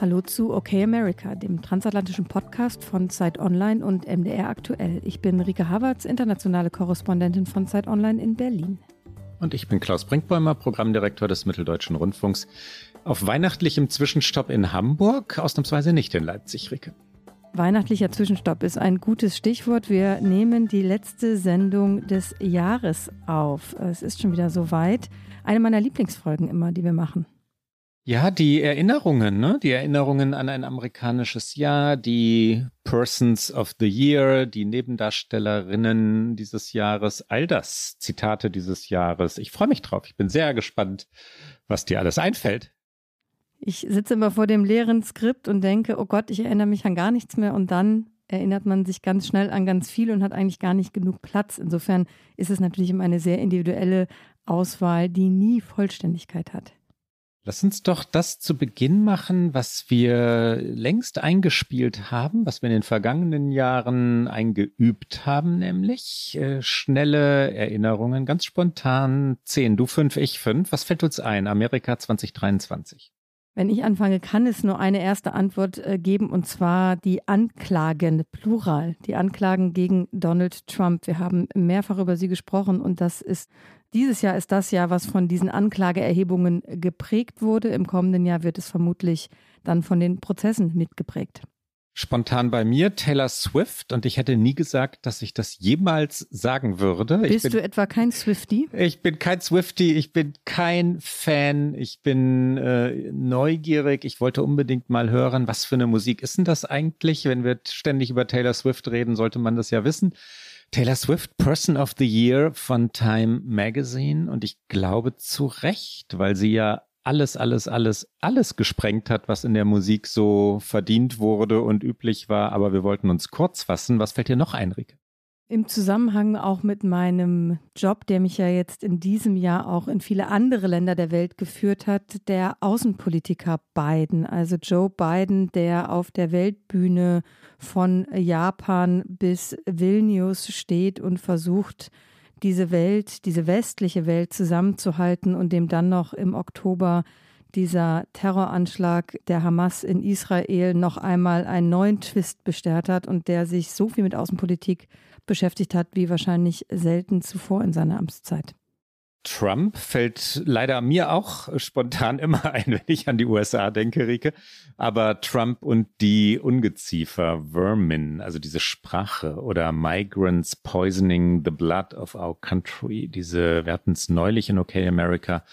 Hallo zu Okay America, dem transatlantischen Podcast von Zeit Online und MDR aktuell. Ich bin Rike Havertz, internationale Korrespondentin von Zeit Online in Berlin. Und ich bin Klaus Brinkbäumer, Programmdirektor des Mitteldeutschen Rundfunks. Auf weihnachtlichem Zwischenstopp in Hamburg, ausnahmsweise nicht in Leipzig, Rike. Weihnachtlicher Zwischenstopp ist ein gutes Stichwort. Wir nehmen die letzte Sendung des Jahres auf. Es ist schon wieder soweit. Eine meiner Lieblingsfolgen immer, die wir machen. Ja, die Erinnerungen, ne? Die Erinnerungen an ein amerikanisches Jahr, die Persons of the Year, die Nebendarstellerinnen dieses Jahres, all das Zitate dieses Jahres. Ich freue mich drauf. Ich bin sehr gespannt, was dir alles einfällt. Ich sitze immer vor dem leeren Skript und denke, oh Gott, ich erinnere mich an gar nichts mehr und dann erinnert man sich ganz schnell an ganz viel und hat eigentlich gar nicht genug Platz. Insofern ist es natürlich immer eine sehr individuelle Auswahl, die nie Vollständigkeit hat. Lass uns doch das zu Beginn machen, was wir längst eingespielt haben, was wir in den vergangenen Jahren eingeübt haben, nämlich äh, schnelle Erinnerungen, ganz spontan. Zehn, du fünf, ich fünf. Was fällt uns ein? Amerika 2023. Wenn ich anfange, kann es nur eine erste Antwort äh, geben, und zwar die Anklagen, plural, die Anklagen gegen Donald Trump. Wir haben mehrfach über sie gesprochen und das ist, dieses Jahr ist das Jahr, was von diesen Anklageerhebungen geprägt wurde. Im kommenden Jahr wird es vermutlich dann von den Prozessen mitgeprägt spontan bei mir Taylor Swift und ich hätte nie gesagt, dass ich das jemals sagen würde. Bist bin, du etwa kein Swifty? Ich bin kein Swifty, ich bin kein Fan, ich bin äh, neugierig. Ich wollte unbedingt mal hören, was für eine Musik ist denn das eigentlich? Wenn wir ständig über Taylor Swift reden, sollte man das ja wissen. Taylor Swift, Person of the Year von Time Magazine und ich glaube zu Recht, weil sie ja alles, alles, alles, alles gesprengt hat, was in der Musik so verdient wurde und üblich war. Aber wir wollten uns kurz fassen. Was fällt dir noch ein, Rike? Im Zusammenhang auch mit meinem Job, der mich ja jetzt in diesem Jahr auch in viele andere Länder der Welt geführt hat, der Außenpolitiker Biden, also Joe Biden, der auf der Weltbühne von Japan bis Vilnius steht und versucht, diese Welt, diese westliche Welt zusammenzuhalten und dem dann noch im Oktober dieser Terroranschlag der Hamas in Israel noch einmal einen neuen Twist bestärkt hat und der sich so viel mit Außenpolitik beschäftigt hat wie wahrscheinlich selten zuvor in seiner Amtszeit. Trump fällt leider mir auch spontan immer ein, wenn ich an die USA denke, Rike. Aber Trump und die Ungeziefer, Vermin, also diese Sprache oder Migrants poisoning the blood of our country, diese, wir hatten es neulich in OK America,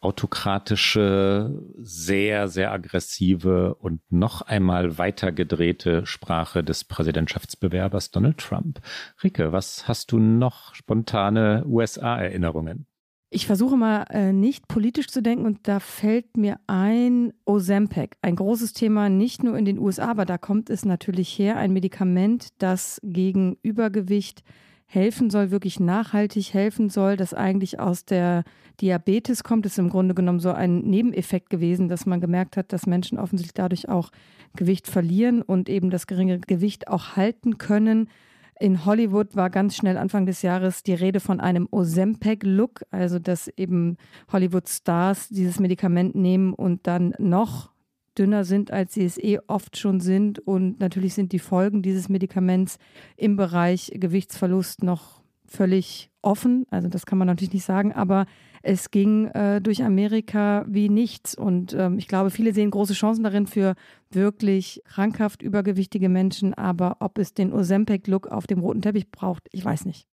autokratische, sehr, sehr aggressive und noch einmal weiter gedrehte Sprache des Präsidentschaftsbewerbers Donald Trump. Rike, was hast du noch spontane USA-Erinnerungen? Ich versuche mal äh, nicht politisch zu denken und da fällt mir ein Ozempic, ein großes Thema nicht nur in den USA, aber da kommt es natürlich her, ein Medikament, das gegen Übergewicht helfen soll, wirklich nachhaltig helfen soll, das eigentlich aus der Diabetes kommt, das ist im Grunde genommen so ein Nebeneffekt gewesen, dass man gemerkt hat, dass Menschen offensichtlich dadurch auch Gewicht verlieren und eben das geringe Gewicht auch halten können. In Hollywood war ganz schnell Anfang des Jahres die Rede von einem Ozempic-Look, also dass eben Hollywood-Stars dieses Medikament nehmen und dann noch dünner sind, als sie es eh oft schon sind. Und natürlich sind die Folgen dieses Medikaments im Bereich Gewichtsverlust noch völlig offen. Also das kann man natürlich nicht sagen, aber es ging äh, durch Amerika wie nichts. Und ähm, ich glaube, viele sehen große Chancen darin für wirklich krankhaft übergewichtige Menschen. Aber ob es den Ozempic-Look auf dem roten Teppich braucht, ich weiß nicht.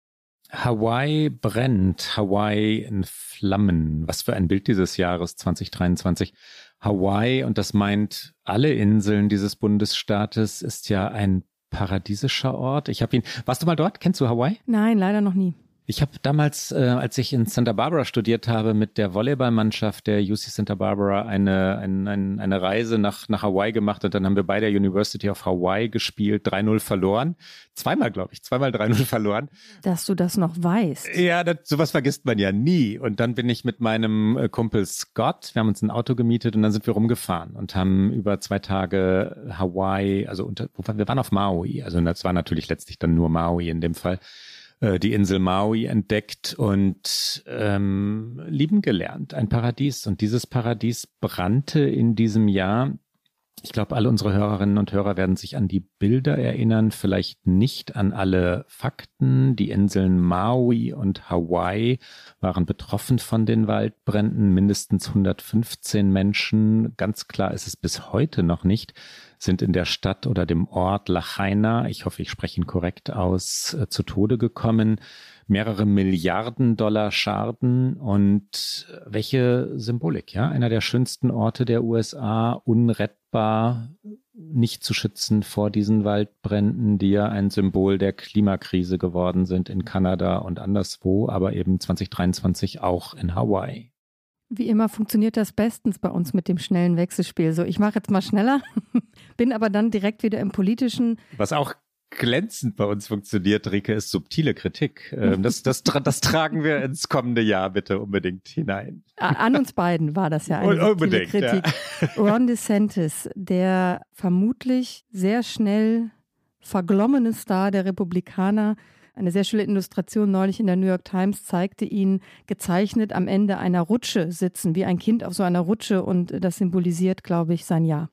Hawaii brennt, Hawaii in Flammen. Was für ein Bild dieses Jahres 2023. Hawaii, und das meint alle Inseln dieses Bundesstaates, ist ja ein paradiesischer Ort. Ich habe ihn. Warst du mal dort? Kennst du Hawaii? Nein, leider noch nie. Ich habe damals, äh, als ich in Santa Barbara studiert habe, mit der Volleyballmannschaft der UC Santa Barbara eine, ein, ein, eine Reise nach, nach Hawaii gemacht und dann haben wir bei der University of Hawaii gespielt, 3-0 verloren. Zweimal, glaube ich, zweimal 3-0 verloren. Dass du das noch weißt. Ja, das, sowas vergisst man ja nie. Und dann bin ich mit meinem äh, Kumpel Scott, wir haben uns ein Auto gemietet und dann sind wir rumgefahren und haben über zwei Tage Hawaii, also unter, wir waren auf Maui, also das war natürlich letztlich dann nur Maui in dem Fall äh, die Insel Maui entdeckt und ähm, lieben gelernt. Ein Paradies. Und dieses Paradies brannte in diesem Jahr. Ich glaube, alle unsere Hörerinnen und Hörer werden sich an die Bilder erinnern, vielleicht nicht an alle Fakten. Die Inseln Maui und Hawaii waren betroffen von den Waldbränden, mindestens 115 Menschen. Ganz klar ist es bis heute noch nicht sind in der Stadt oder dem Ort Lachaina, ich hoffe, ich spreche ihn korrekt aus, äh, zu Tode gekommen. Mehrere Milliarden Dollar Schaden und welche Symbolik, ja? Einer der schönsten Orte der USA, unrettbar, nicht zu schützen vor diesen Waldbränden, die ja ein Symbol der Klimakrise geworden sind in Kanada und anderswo, aber eben 2023 auch in Hawaii. Wie immer funktioniert das bestens bei uns mit dem schnellen Wechselspiel. So, ich mache jetzt mal schneller, bin aber dann direkt wieder im politischen. Was auch glänzend bei uns funktioniert, Rike, ist subtile Kritik. Ähm, das, das, das tragen wir ins kommende Jahr bitte unbedingt hinein. An uns beiden war das ja eine subtile Kritik. Ja. Ron DeSantis, der vermutlich sehr schnell verglommene Star der Republikaner, eine sehr schöne Illustration neulich in der New York Times zeigte ihn gezeichnet am Ende einer Rutsche sitzen, wie ein Kind auf so einer Rutsche und das symbolisiert, glaube ich, sein Jahr.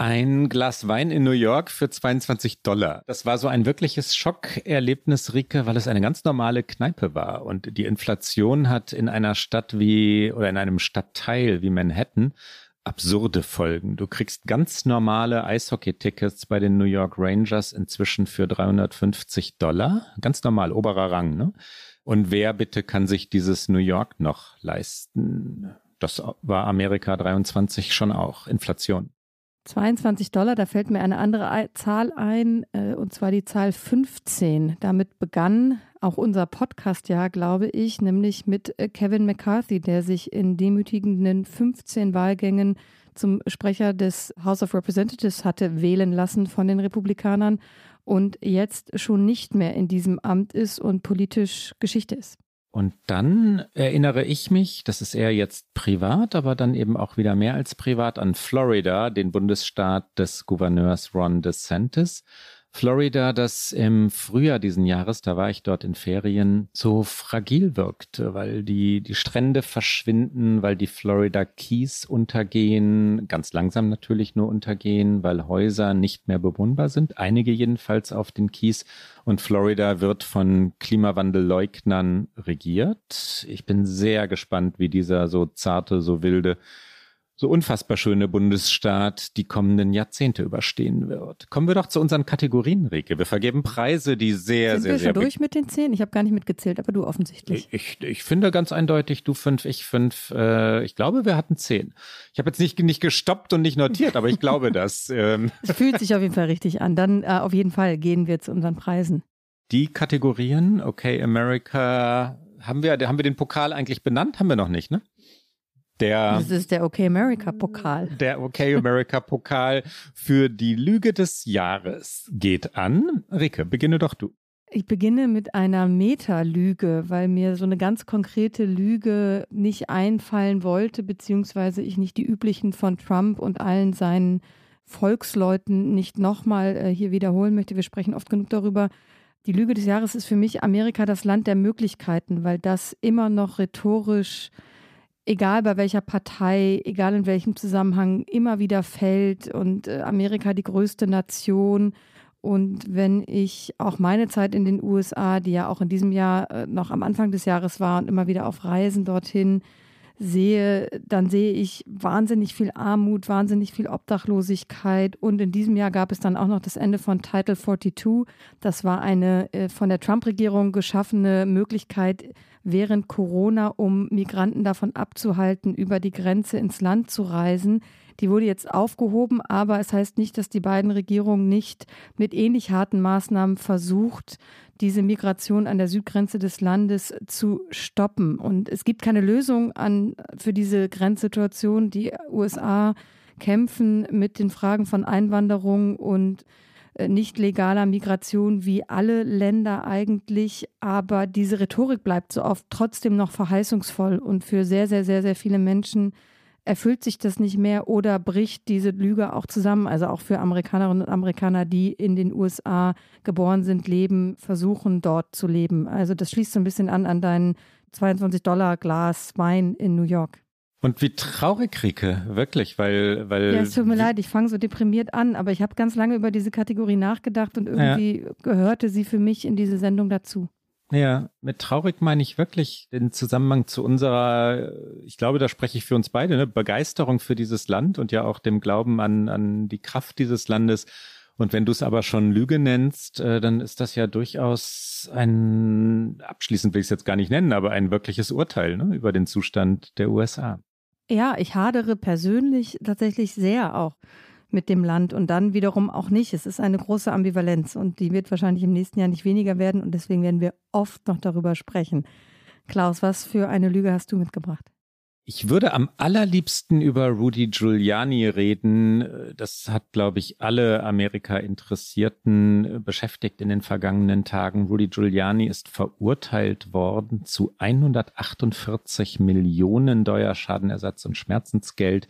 Ein Glas Wein in New York für 22 Dollar. Das war so ein wirkliches Schockerlebnis, Rike, weil es eine ganz normale Kneipe war. Und die Inflation hat in einer Stadt wie oder in einem Stadtteil wie Manhattan absurde Folgen. Du kriegst ganz normale Eishockey-Tickets bei den New York Rangers inzwischen für 350 Dollar. Ganz normal, oberer Rang, ne? Und wer bitte kann sich dieses New York noch leisten? Das war Amerika 23 schon auch. Inflation. 22 Dollar, da fällt mir eine andere Zahl ein, äh, und zwar die Zahl 15. Damit begann auch unser Podcast ja, glaube ich, nämlich mit äh, Kevin McCarthy, der sich in demütigenden 15 Wahlgängen zum Sprecher des House of Representatives hatte wählen lassen von den Republikanern und jetzt schon nicht mehr in diesem Amt ist und politisch Geschichte ist. Und dann erinnere ich mich, das ist eher jetzt privat, aber dann eben auch wieder mehr als privat, an Florida, den Bundesstaat des Gouverneurs Ron DeSantis. Florida, das im Frühjahr diesen Jahres, da war ich dort in Ferien, so fragil wirkte, weil die, die Strände verschwinden, weil die Florida Keys untergehen, ganz langsam natürlich nur untergehen, weil Häuser nicht mehr bewohnbar sind, einige jedenfalls auf den Keys. Und Florida wird von Klimawandelleugnern regiert. Ich bin sehr gespannt, wie dieser so zarte, so wilde so unfassbar schöne Bundesstaat die kommenden Jahrzehnte überstehen wird. Kommen wir doch zu unseren Kategorien, Rike. Wir vergeben Preise, die sehr, Sind sehr, wir sehr. schon durch mit den zehn? Ich habe gar nicht mitgezählt, aber du offensichtlich. Ich, ich finde ganz eindeutig, du fünf, ich fünf. Äh, ich glaube, wir hatten zehn. Ich habe jetzt nicht, nicht gestoppt und nicht notiert, aber ich glaube das. Ähm. Es fühlt sich auf jeden Fall richtig an. Dann äh, auf jeden Fall gehen wir zu unseren Preisen. Die Kategorien, okay, America, haben wir, haben wir den Pokal eigentlich benannt? Haben wir noch nicht, ne? Der, das ist der OK America Pokal. Der OK America Pokal für die Lüge des Jahres geht an. Rike, beginne doch du. Ich beginne mit einer Meta-Lüge, weil mir so eine ganz konkrete Lüge nicht einfallen wollte, beziehungsweise ich nicht die üblichen von Trump und allen seinen Volksleuten nicht nochmal äh, hier wiederholen möchte. Wir sprechen oft genug darüber. Die Lüge des Jahres ist für mich Amerika das Land der Möglichkeiten, weil das immer noch rhetorisch egal bei welcher Partei, egal in welchem Zusammenhang, immer wieder fällt und äh, Amerika die größte Nation. Und wenn ich auch meine Zeit in den USA, die ja auch in diesem Jahr äh, noch am Anfang des Jahres war und immer wieder auf Reisen dorthin sehe, dann sehe ich wahnsinnig viel Armut, wahnsinnig viel Obdachlosigkeit. Und in diesem Jahr gab es dann auch noch das Ende von Title 42. Das war eine äh, von der Trump-Regierung geschaffene Möglichkeit, während Corona, um Migranten davon abzuhalten, über die Grenze ins Land zu reisen. Die wurde jetzt aufgehoben, aber es heißt nicht, dass die beiden Regierungen nicht mit ähnlich harten Maßnahmen versucht, diese Migration an der Südgrenze des Landes zu stoppen. Und es gibt keine Lösung an, für diese Grenzsituation. Die USA kämpfen mit den Fragen von Einwanderung und nicht legaler Migration wie alle Länder eigentlich, aber diese Rhetorik bleibt so oft trotzdem noch verheißungsvoll und für sehr, sehr, sehr, sehr viele Menschen erfüllt sich das nicht mehr oder bricht diese Lüge auch zusammen. Also auch für Amerikanerinnen und Amerikaner, die in den USA geboren sind, leben, versuchen dort zu leben. Also das schließt so ein bisschen an an dein 22 Dollar Glas Wein in New York. Und wie traurig, Rike, wirklich, weil, weil. Ja, es tut mir leid, ich fange so deprimiert an, aber ich habe ganz lange über diese Kategorie nachgedacht und irgendwie ja. gehörte sie für mich in diese Sendung dazu. Ja, mit traurig meine ich wirklich den Zusammenhang zu unserer, ich glaube, da spreche ich für uns beide, ne, Begeisterung für dieses Land und ja auch dem Glauben an, an die Kraft dieses Landes. Und wenn du es aber schon Lüge nennst, äh, dann ist das ja durchaus ein, abschließend will ich es jetzt gar nicht nennen, aber ein wirkliches Urteil ne, über den Zustand der USA. Ja, ich hadere persönlich tatsächlich sehr auch mit dem Land und dann wiederum auch nicht. Es ist eine große Ambivalenz und die wird wahrscheinlich im nächsten Jahr nicht weniger werden und deswegen werden wir oft noch darüber sprechen. Klaus, was für eine Lüge hast du mitgebracht? Ich würde am allerliebsten über Rudy Giuliani reden. Das hat, glaube ich, alle Amerika-Interessierten beschäftigt in den vergangenen Tagen. Rudy Giuliani ist verurteilt worden zu 148 Millionen Dollar Schadenersatz und Schmerzensgeld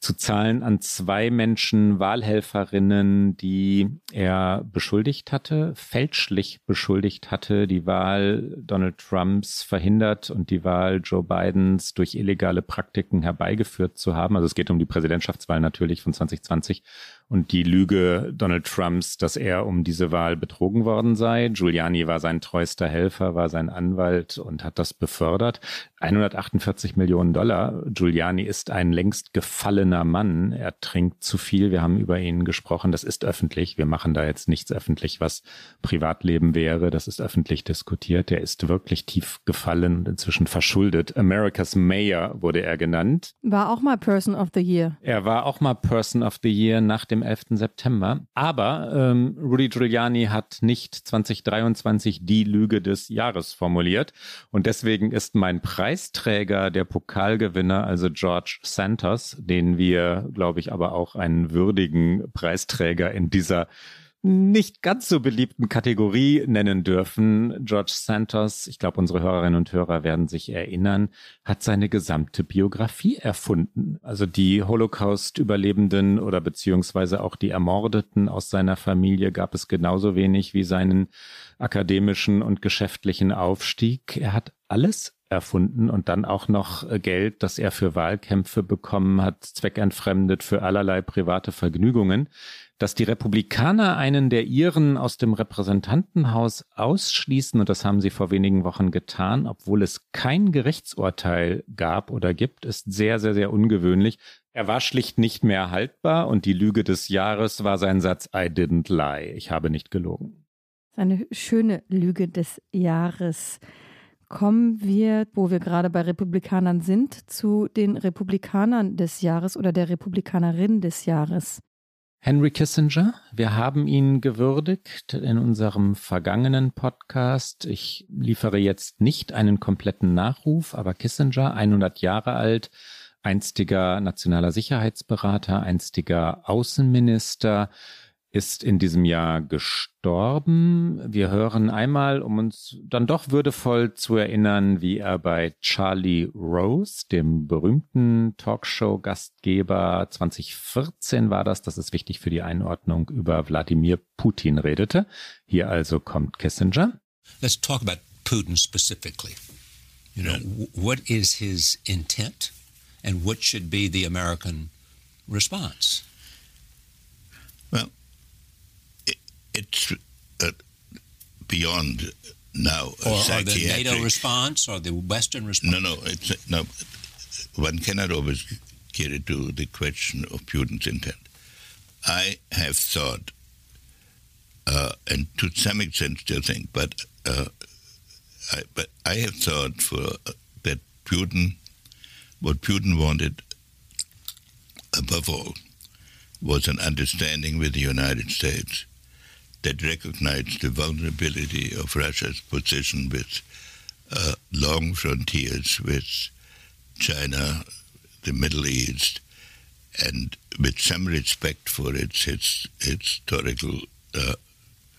zu zahlen an zwei Menschen, Wahlhelferinnen, die er beschuldigt hatte, fälschlich beschuldigt hatte, die Wahl Donald Trumps verhindert und die Wahl Joe Bidens durch illegale Praktiken herbeigeführt zu haben. Also es geht um die Präsidentschaftswahl natürlich von 2020 und die Lüge Donald Trumps, dass er um diese Wahl betrogen worden sei. Giuliani war sein treuester Helfer, war sein Anwalt und hat das befördert. 148 Millionen Dollar. Giuliani ist ein längst gefallener Mann. Er trinkt zu viel. Wir haben über ihn gesprochen. Das ist öffentlich. Wir machen da jetzt nichts öffentlich, was Privatleben wäre. Das ist öffentlich diskutiert. Er ist wirklich tief gefallen und inzwischen verschuldet. America's Mayor wurde er genannt. War auch mal Person of the Year. Er war auch mal Person of the Year nach dem 11. September. Aber ähm, Rudy Giuliani hat nicht 2023 die Lüge des Jahres formuliert. Und deswegen ist mein Preis Preisträger, der Pokalgewinner, also George Santos, den wir, glaube ich, aber auch einen würdigen Preisträger in dieser nicht ganz so beliebten Kategorie nennen dürfen. George Santos, ich glaube, unsere Hörerinnen und Hörer werden sich erinnern, hat seine gesamte Biografie erfunden. Also die Holocaust-Überlebenden oder beziehungsweise auch die Ermordeten aus seiner Familie gab es genauso wenig wie seinen akademischen und geschäftlichen Aufstieg. Er hat alles erfunden und dann auch noch Geld, das er für Wahlkämpfe bekommen hat, zweckentfremdet für allerlei private Vergnügungen. Dass die Republikaner einen der ihren aus dem Repräsentantenhaus ausschließen, und das haben sie vor wenigen Wochen getan, obwohl es kein Gerichtsurteil gab oder gibt, ist sehr, sehr, sehr ungewöhnlich. Er war schlicht nicht mehr haltbar und die Lüge des Jahres war sein Satz I didn't lie. Ich habe nicht gelogen. Eine schöne Lüge des Jahres kommen wir, wo wir gerade bei Republikanern sind, zu den Republikanern des Jahres oder der Republikanerin des Jahres. Henry Kissinger, wir haben ihn gewürdigt in unserem vergangenen Podcast. Ich liefere jetzt nicht einen kompletten Nachruf, aber Kissinger, 100 Jahre alt, einstiger nationaler Sicherheitsberater, einstiger Außenminister, ist in diesem Jahr gestorben. Wir hören einmal, um uns dann doch würdevoll zu erinnern, wie er bei Charlie Rose, dem berühmten Talkshow-Gastgeber 2014 war das, das ist wichtig für die Einordnung, über Wladimir Putin redete. Hier also kommt Kissinger. Let's talk about Putin specifically. You know, what is his intent and what should be the American response? Well, it's uh, beyond now. Or, or, the NATO response or the Western response? No, no. It's, no. One cannot always get into the question of Putin's intent. I have thought, uh, and to some extent still think, but uh, I, but I have thought for uh, that Putin, what Putin wanted above all, was an understanding with the United States that recognized the vulnerability of Russia's position with uh, long frontiers with China, the Middle East, and with some respect for its, its historical uh,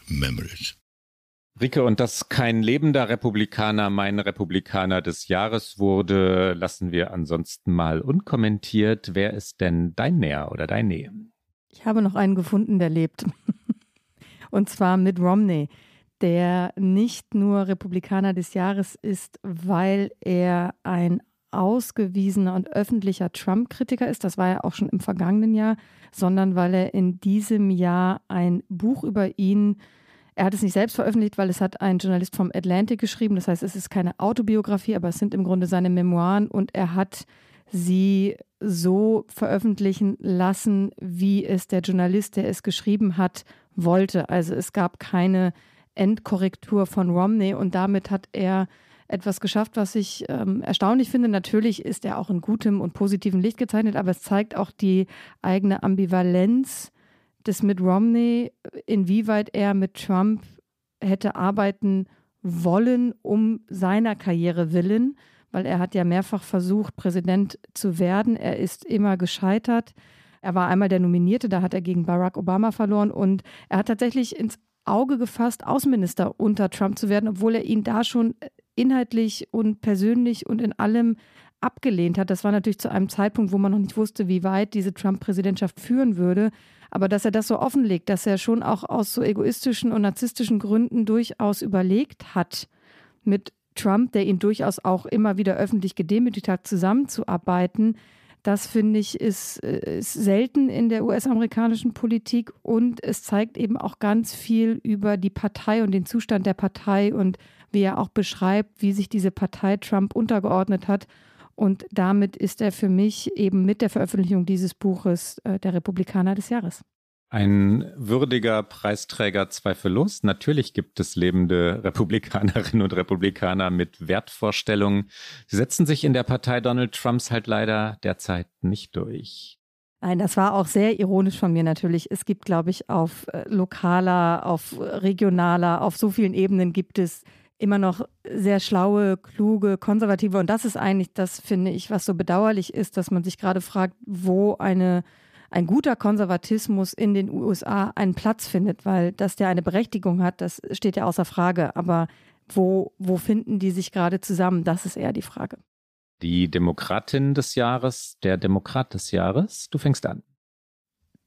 memories. Rike, und dass kein lebender Republikaner mein Republikaner des Jahres wurde, lassen wir ansonsten mal unkommentiert. Wer ist denn dein Näher oder dein Nähe? Ich habe noch einen gefunden, der lebt. Und zwar Mitt Romney, der nicht nur Republikaner des Jahres ist, weil er ein ausgewiesener und öffentlicher Trump-Kritiker ist, das war er auch schon im vergangenen Jahr, sondern weil er in diesem Jahr ein Buch über ihn er hat es nicht selbst veröffentlicht, weil es hat ein Journalist vom Atlantic geschrieben. Das heißt, es ist keine Autobiografie, aber es sind im Grunde seine Memoiren und er hat sie so veröffentlichen lassen, wie es der Journalist, der es geschrieben hat, wollte. Also es gab keine Endkorrektur von Romney und damit hat er etwas geschafft, was ich ähm, erstaunlich finde. Natürlich ist er auch in gutem und positivem Licht gezeichnet, aber es zeigt auch die eigene Ambivalenz des Mitt Romney, inwieweit er mit Trump hätte arbeiten wollen, um seiner Karriere willen, weil er hat ja mehrfach versucht, Präsident zu werden. Er ist immer gescheitert. Er war einmal der Nominierte, da hat er gegen Barack Obama verloren und er hat tatsächlich ins Auge gefasst, Außenminister unter Trump zu werden, obwohl er ihn da schon inhaltlich und persönlich und in allem abgelehnt hat. Das war natürlich zu einem Zeitpunkt, wo man noch nicht wusste, wie weit diese Trump-Präsidentschaft führen würde. Aber dass er das so offenlegt, dass er schon auch aus so egoistischen und narzisstischen Gründen durchaus überlegt hat, mit Trump, der ihn durchaus auch immer wieder öffentlich gedemütigt hat, zusammenzuarbeiten, das finde ich ist, äh, ist, selten in der US-amerikanischen Politik und es zeigt eben auch ganz viel über die Partei und den Zustand der Partei und wie er auch beschreibt, wie sich diese Partei Trump untergeordnet hat. Und damit ist er für mich eben mit der Veröffentlichung dieses Buches äh, der Republikaner des Jahres. Ein würdiger Preisträger zweifellos. Natürlich gibt es lebende Republikanerinnen und Republikaner mit Wertvorstellungen. Sie setzen sich in der Partei Donald Trumps halt leider derzeit nicht durch. Nein, das war auch sehr ironisch von mir natürlich. Es gibt, glaube ich, auf äh, lokaler, auf regionaler, auf so vielen Ebenen gibt es immer noch sehr schlaue, kluge, konservative. Und das ist eigentlich das, finde ich, was so bedauerlich ist, dass man sich gerade fragt, wo eine ein guter Konservatismus in den USA einen Platz findet, weil dass der eine Berechtigung hat, das steht ja außer Frage. Aber wo, wo finden die sich gerade zusammen? Das ist eher die Frage. Die Demokratin des Jahres, der Demokrat des Jahres, du fängst an.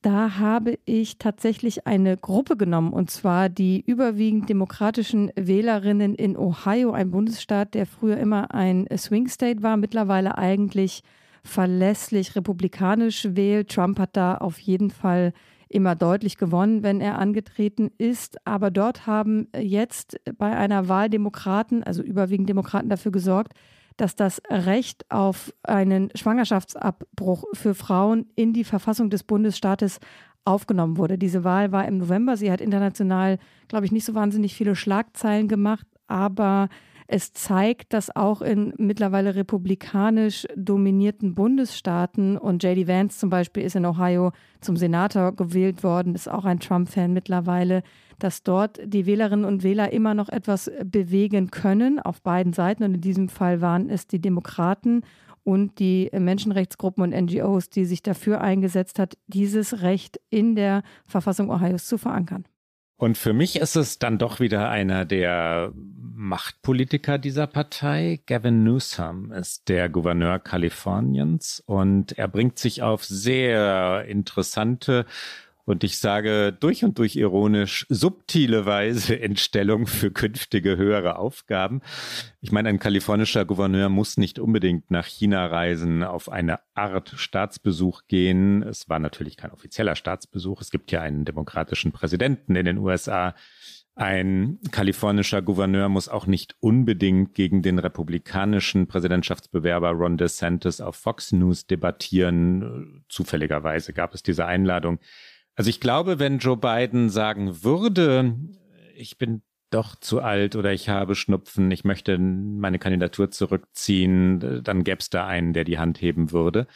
Da habe ich tatsächlich eine Gruppe genommen, und zwar die überwiegend demokratischen Wählerinnen in Ohio, ein Bundesstaat, der früher immer ein Swing State war, mittlerweile eigentlich verlässlich republikanisch wählt. Trump hat da auf jeden Fall immer deutlich gewonnen, wenn er angetreten ist. Aber dort haben jetzt bei einer Wahl Demokraten, also überwiegend Demokraten, dafür gesorgt, dass das Recht auf einen Schwangerschaftsabbruch für Frauen in die Verfassung des Bundesstaates aufgenommen wurde. Diese Wahl war im November. Sie hat international, glaube ich, nicht so wahnsinnig viele Schlagzeilen gemacht, aber es zeigt, dass auch in mittlerweile republikanisch dominierten Bundesstaaten und JD Vance zum Beispiel ist in Ohio zum Senator gewählt worden, ist auch ein Trump-Fan mittlerweile, dass dort die Wählerinnen und Wähler immer noch etwas bewegen können auf beiden Seiten. Und in diesem Fall waren es die Demokraten und die Menschenrechtsgruppen und NGOs, die sich dafür eingesetzt hat, dieses Recht in der Verfassung Ohios zu verankern. Und für mich ist es dann doch wieder einer der Machtpolitiker dieser Partei. Gavin Newsom ist der Gouverneur Kaliforniens und er bringt sich auf sehr interessante und ich sage durch und durch ironisch subtile Weise in Stellung für künftige höhere Aufgaben. Ich meine, ein kalifornischer Gouverneur muss nicht unbedingt nach China reisen, auf eine Art Staatsbesuch gehen. Es war natürlich kein offizieller Staatsbesuch. Es gibt ja einen demokratischen Präsidenten in den USA. Ein kalifornischer Gouverneur muss auch nicht unbedingt gegen den republikanischen Präsidentschaftsbewerber Ron DeSantis auf Fox News debattieren. Zufälligerweise gab es diese Einladung. Also ich glaube, wenn Joe Biden sagen würde, ich bin doch zu alt oder ich habe Schnupfen, ich möchte meine Kandidatur zurückziehen, dann gäbe es da einen, der die Hand heben würde.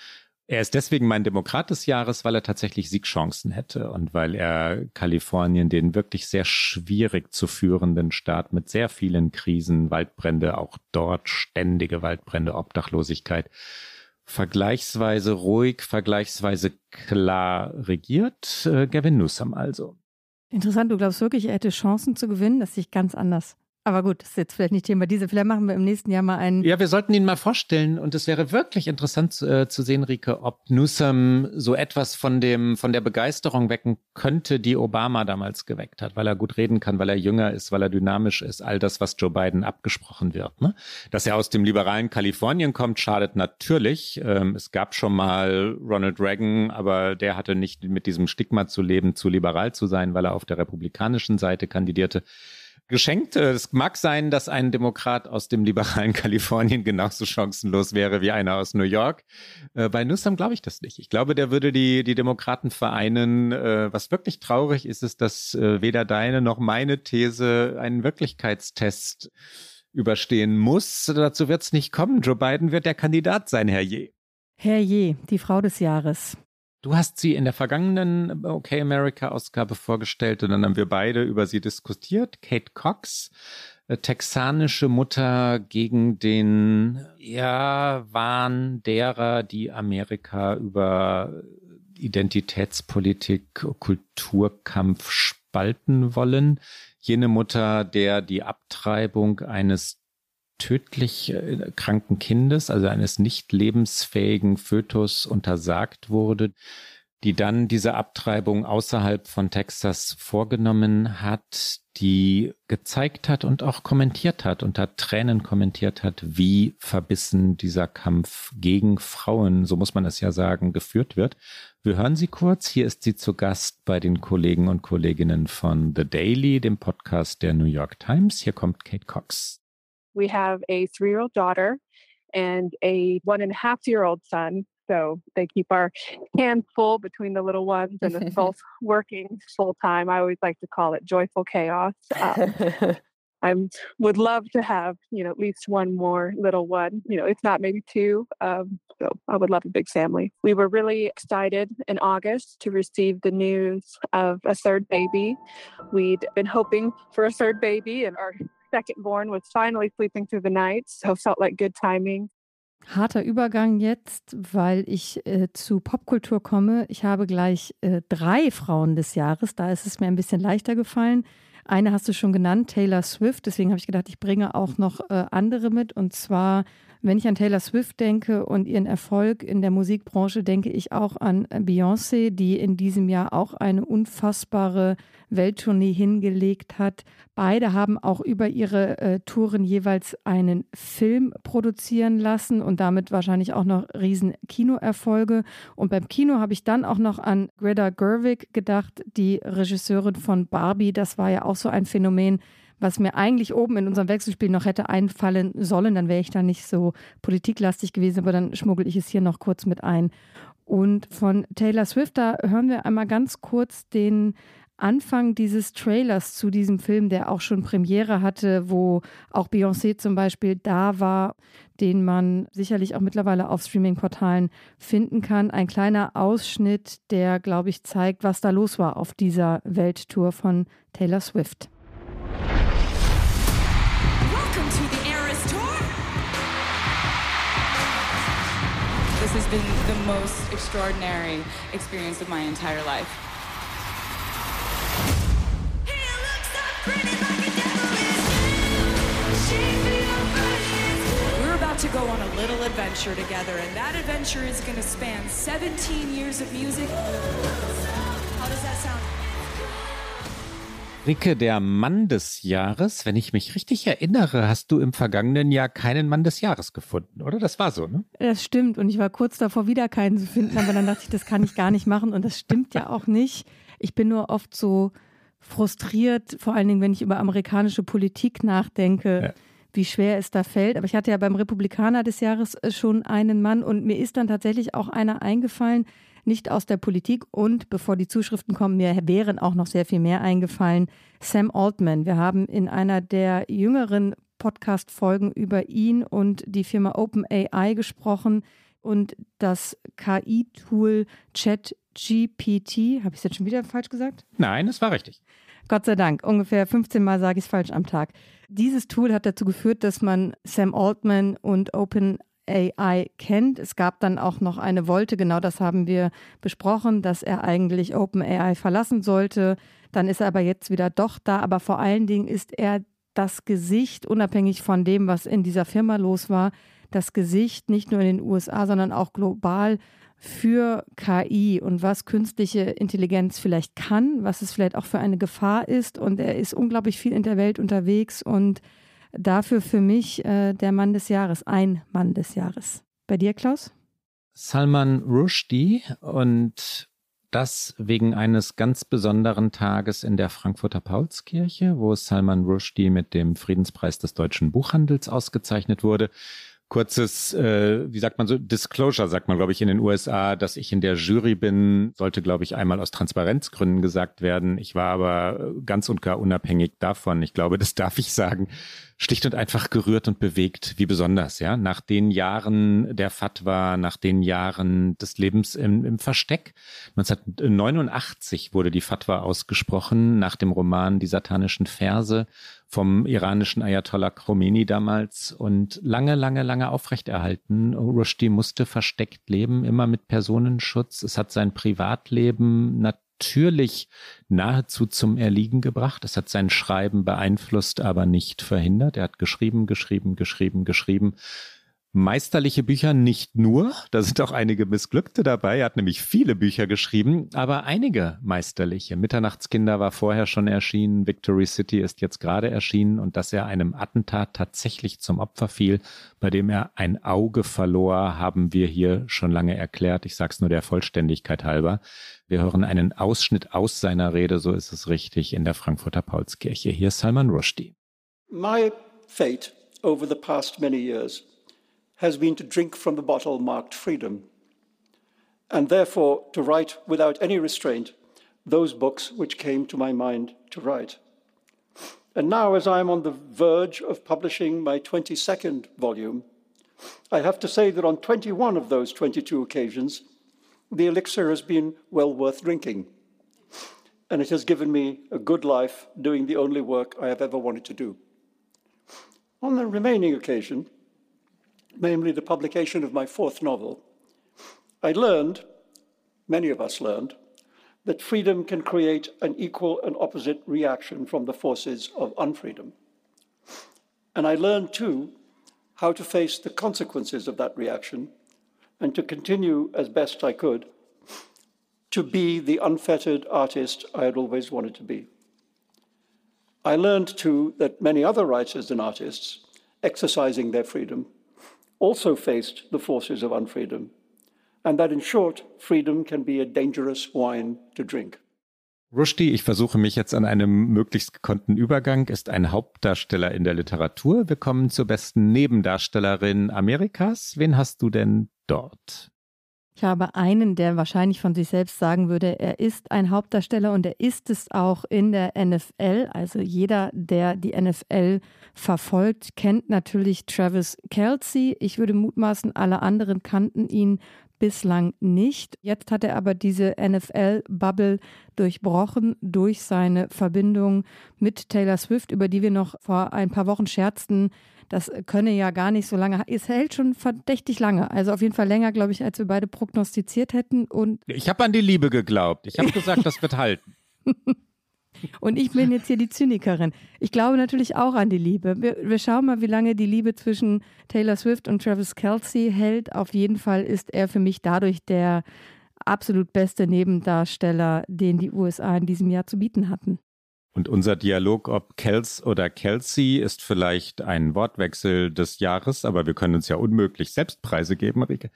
Er ist deswegen mein Demokrat des Jahres, weil er tatsächlich Siegchancen hätte und weil er Kalifornien, den wirklich sehr schwierig zu führenden Staat mit sehr vielen Krisen, Waldbrände, auch dort ständige Waldbrände, Obdachlosigkeit, vergleichsweise ruhig, vergleichsweise klar regiert. Äh, Gavin Newsom also. Interessant, du glaubst wirklich, er hätte Chancen zu gewinnen? Das sehe ich ganz anders. Aber gut, das ist jetzt vielleicht nicht Thema diese. Vielleicht machen wir im nächsten Jahr mal einen. Ja, wir sollten ihn mal vorstellen. Und es wäre wirklich interessant äh, zu sehen, Rike, ob Newsom so etwas von dem, von der Begeisterung wecken könnte, die Obama damals geweckt hat, weil er gut reden kann, weil er jünger ist, weil er dynamisch ist. All das, was Joe Biden abgesprochen wird. Ne? Dass er aus dem liberalen Kalifornien kommt, schadet natürlich. Ähm, es gab schon mal Ronald Reagan, aber der hatte nicht mit diesem Stigma zu leben, zu liberal zu sein, weil er auf der republikanischen Seite kandidierte geschenkt. Es mag sein, dass ein Demokrat aus dem liberalen Kalifornien genauso chancenlos wäre wie einer aus New York. Äh, bei Newsom glaube ich das nicht. Ich glaube, der würde die, die Demokraten vereinen. Äh, was wirklich traurig ist, ist, dass äh, weder deine noch meine These einen Wirklichkeitstest überstehen muss. Dazu wird es nicht kommen. Joe Biden wird der Kandidat sein, Herr Je. Herr Je, die Frau des Jahres. Du hast sie in der vergangenen OK America Ausgabe vorgestellt und dann haben wir beide über sie diskutiert. Kate Cox, äh, texanische Mutter gegen den ja, Wahn derer, die Amerika über Identitätspolitik, Kulturkampf spalten wollen. Jene Mutter, der die Abtreibung eines tödlich äh, kranken Kindes, also eines nicht lebensfähigen Fötus untersagt wurde, die dann diese Abtreibung außerhalb von Texas vorgenommen hat, die gezeigt hat und auch kommentiert hat, unter Tränen kommentiert hat, wie verbissen dieser Kampf gegen Frauen, so muss man es ja sagen, geführt wird. Wir hören sie kurz. Hier ist sie zu Gast bei den Kollegen und Kolleginnen von The Daily, dem Podcast der New York Times. Hier kommt Kate Cox. We have a three year old daughter and a one and a half year old son. So they keep our hands full between the little ones and us both working full time. I always like to call it joyful chaos. Um, I would love to have, you know, at least one more little one. You know, if not maybe two. Um, so I would love a big family. We were really excited in August to receive the news of a third baby. We'd been hoping for a third baby, and our second born was finally sleeping through the night, so felt like good timing. Harter Übergang jetzt, weil ich äh, zu Popkultur komme. Ich habe gleich äh, drei Frauen des Jahres. Da ist es mir ein bisschen leichter gefallen. Eine hast du schon genannt, Taylor Swift. Deswegen habe ich gedacht, ich bringe auch noch äh, andere mit. Und zwar wenn ich an Taylor Swift denke und ihren Erfolg in der Musikbranche, denke ich auch an Beyoncé, die in diesem Jahr auch eine unfassbare Welttournee hingelegt hat. Beide haben auch über ihre äh, Touren jeweils einen Film produzieren lassen und damit wahrscheinlich auch noch riesen Kinoerfolge. Und beim Kino habe ich dann auch noch an Greta Gerwig gedacht, die Regisseurin von Barbie. Das war ja auch so ein Phänomen, was mir eigentlich oben in unserem Wechselspiel noch hätte einfallen sollen, dann wäre ich da nicht so politiklastig gewesen, aber dann schmuggel ich es hier noch kurz mit ein. Und von Taylor Swift, da hören wir einmal ganz kurz den Anfang dieses Trailers zu diesem Film, der auch schon Premiere hatte, wo auch Beyoncé zum Beispiel da war, den man sicherlich auch mittlerweile auf Streaming-Portalen finden kann. Ein kleiner Ausschnitt, der, glaube ich, zeigt, was da los war auf dieser Welttour von Taylor Swift. This has been the most extraordinary experience of my entire life. To go on a little adventure together, and that adventure is going to span 17 years of music. How does that sound? Ricke, der Mann des Jahres, wenn ich mich richtig erinnere, hast du im vergangenen Jahr keinen Mann des Jahres gefunden, oder? Das war so, ne? Das stimmt. Und ich war kurz davor, wieder keinen zu finden, aber dann dachte ich, das kann ich gar nicht machen. Und das stimmt ja auch nicht. Ich bin nur oft so frustriert, vor allen Dingen, wenn ich über amerikanische Politik nachdenke. Ja wie schwer es da fällt. Aber ich hatte ja beim Republikaner des Jahres äh, schon einen Mann und mir ist dann tatsächlich auch einer eingefallen, nicht aus der Politik und bevor die Zuschriften kommen, mir wären auch noch sehr viel mehr eingefallen. Sam Altman. Wir haben in einer der jüngeren Podcast-Folgen über ihn und die Firma OpenAI gesprochen und das KI-Tool ChatGPT. Habe ich es jetzt schon wieder falsch gesagt? Nein, es war richtig. Gott sei Dank. Ungefähr 15 Mal sage ich es falsch am Tag. Dieses Tool hat dazu geführt, dass man Sam Altman und OpenAI kennt. Es gab dann auch noch eine Wolte, genau das haben wir besprochen, dass er eigentlich OpenAI verlassen sollte. Dann ist er aber jetzt wieder doch da. Aber vor allen Dingen ist er das Gesicht, unabhängig von dem, was in dieser Firma los war, das Gesicht nicht nur in den USA, sondern auch global für KI und was künstliche Intelligenz vielleicht kann, was es vielleicht auch für eine Gefahr ist. Und er ist unglaublich viel in der Welt unterwegs und dafür für mich äh, der Mann des Jahres, ein Mann des Jahres. Bei dir, Klaus? Salman Rushdie und das wegen eines ganz besonderen Tages in der Frankfurter Paulskirche, wo Salman Rushdie mit dem Friedenspreis des deutschen Buchhandels ausgezeichnet wurde kurzes, äh, wie sagt man so, Disclosure, sagt man, glaube ich, in den USA, dass ich in der Jury bin, sollte, glaube ich, einmal aus Transparenzgründen gesagt werden. Ich war aber ganz und gar unabhängig davon. Ich glaube, das darf ich sagen schlicht und einfach gerührt und bewegt, wie besonders, ja. Nach den Jahren der Fatwa, nach den Jahren des Lebens im, im Versteck. 1989 wurde die Fatwa ausgesprochen, nach dem Roman Die satanischen Verse vom iranischen Ayatollah Khomeini damals und lange, lange, lange aufrechterhalten. Rushdie musste versteckt leben, immer mit Personenschutz. Es hat sein Privatleben natürlich nahezu zum Erliegen gebracht. Es hat sein Schreiben beeinflusst, aber nicht verhindert. Er hat geschrieben, geschrieben, geschrieben, geschrieben meisterliche Bücher nicht nur, da sind auch einige missglückte dabei, er hat nämlich viele Bücher geschrieben, aber einige meisterliche. Mitternachtskinder war vorher schon erschienen, Victory City ist jetzt gerade erschienen und dass er einem Attentat tatsächlich zum Opfer fiel, bei dem er ein Auge verlor, haben wir hier schon lange erklärt. Ich sage es nur der Vollständigkeit halber. Wir hören einen Ausschnitt aus seiner Rede, so ist es richtig, in der Frankfurter Paulskirche. Hier Salman Rushdie. My fate over the past many years has been to drink from the bottle marked freedom, and therefore to write without any restraint those books which came to my mind to write. And now, as I am on the verge of publishing my 22nd volume, I have to say that on 21 of those 22 occasions, the elixir has been well worth drinking. And it has given me a good life doing the only work I have ever wanted to do. On the remaining occasion, namely the publication of my fourth novel, I learned, many of us learned, that freedom can create an equal and opposite reaction from the forces of unfreedom. And I learned too how to face the consequences of that reaction and to continue as best I could to be the unfettered artist I had always wanted to be. I learned too that many other writers and artists, exercising their freedom, also faced the forces of unfreedom, and that in short, freedom can be a dangerous wine to drink. Rushdie, ich versuche mich jetzt an einem möglichst gekonnten Übergang, ist ein Hauptdarsteller in der Literatur. Wir kommen zur besten Nebendarstellerin Amerikas. Wen hast du denn dort? Ich habe einen, der wahrscheinlich von sich selbst sagen würde, er ist ein Hauptdarsteller und er ist es auch in der NFL. Also jeder, der die NFL verfolgt, kennt natürlich Travis Kelsey. Ich würde mutmaßen, alle anderen kannten ihn bislang nicht. Jetzt hat er aber diese NFL-Bubble durchbrochen durch seine Verbindung mit Taylor Swift, über die wir noch vor ein paar Wochen scherzten, das könne ja gar nicht so lange. Es hält schon verdächtig lange. Also auf jeden Fall länger, glaube ich, als wir beide prognostiziert hätten. Und ich habe an die Liebe geglaubt. Ich habe gesagt, das wird halten. Und ich bin jetzt hier die Zynikerin. Ich glaube natürlich auch an die Liebe. Wir, wir, schauen mal, wie lange die Liebe zwischen Taylor Swift und Travis Kelsey hält. Auf jeden Fall ist er für mich dadurch der absolut beste Nebendarsteller, den die USA in diesem Jahr zu bieten hatten. Und unser Dialog, ob Kels oder Kelsey, ist vielleicht ein Wortwechsel des Jahres, aber wir können uns ja unmöglich selbst Preise geben, Rike.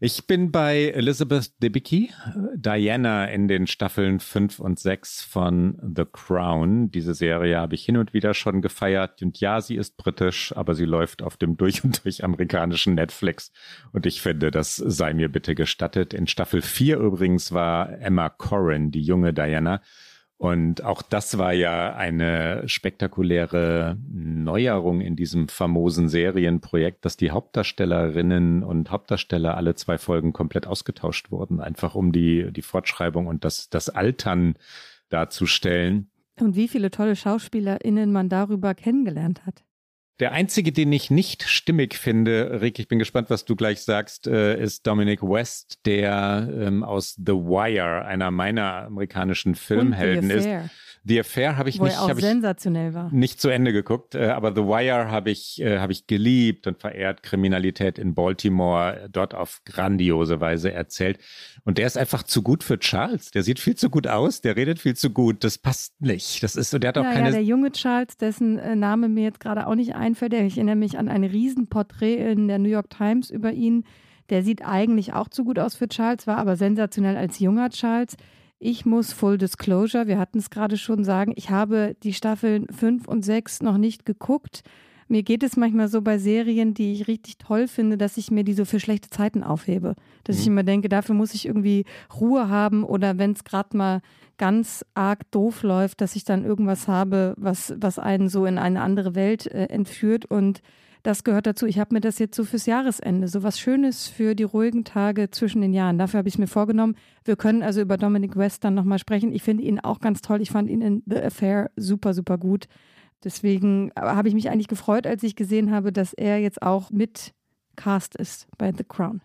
Ich bin bei Elizabeth Debicki, Diana in den Staffeln 5 und 6 von The Crown. Diese Serie habe ich hin und wieder schon gefeiert. Und ja, sie ist britisch, aber sie läuft auf dem durch und durch amerikanischen Netflix. Und ich finde, das sei mir bitte gestattet. In Staffel 4 übrigens war Emma Corrin, die junge Diana. Und auch das war ja eine spektakuläre Neuerung in diesem famosen Serienprojekt, dass die Hauptdarstellerinnen und Hauptdarsteller alle zwei Folgen komplett ausgetauscht wurden, einfach um die, die Fortschreibung und das, das Altern darzustellen. Und wie viele tolle SchauspielerInnen man darüber kennengelernt hat. Der einzige, den ich nicht stimmig finde, Rick, ich bin gespannt, was du gleich sagst, äh, ist Dominic West, der ähm, aus The Wire, einer meiner amerikanischen Filmhelden ist. The Affair habe ich Wo nicht, auch hab ich sensationell war. nicht zu Ende geguckt, äh, aber The Wire habe ich, äh, habe ich geliebt und verehrt. Kriminalität in Baltimore, dort auf grandiose Weise erzählt. Und der ist einfach zu gut für Charles. Der sieht viel zu gut aus, der redet viel zu gut. Das passt nicht. Das ist so, der hat auch Ja, ja, keine. der junge Charles, dessen äh, Name mir jetzt gerade auch nicht einfällt, ich erinnere mich an ein Riesenporträt in der New York Times über ihn. Der sieht eigentlich auch zu gut aus für Charles, war aber sensationell als junger Charles. Ich muss Full Disclosure, wir hatten es gerade schon sagen, ich habe die Staffeln 5 und 6 noch nicht geguckt. Mir geht es manchmal so bei Serien, die ich richtig toll finde, dass ich mir die so für schlechte Zeiten aufhebe. Dass ich immer denke, dafür muss ich irgendwie Ruhe haben oder wenn es gerade mal ganz arg doof läuft, dass ich dann irgendwas habe, was, was einen so in eine andere Welt äh, entführt. Und das gehört dazu. Ich habe mir das jetzt so fürs Jahresende, so was Schönes für die ruhigen Tage zwischen den Jahren. Dafür habe ich es mir vorgenommen. Wir können also über Dominic West dann nochmal sprechen. Ich finde ihn auch ganz toll. Ich fand ihn in The Affair super, super gut. Deswegen habe ich mich eigentlich gefreut, als ich gesehen habe, dass er jetzt auch mit Cast ist bei The Crown.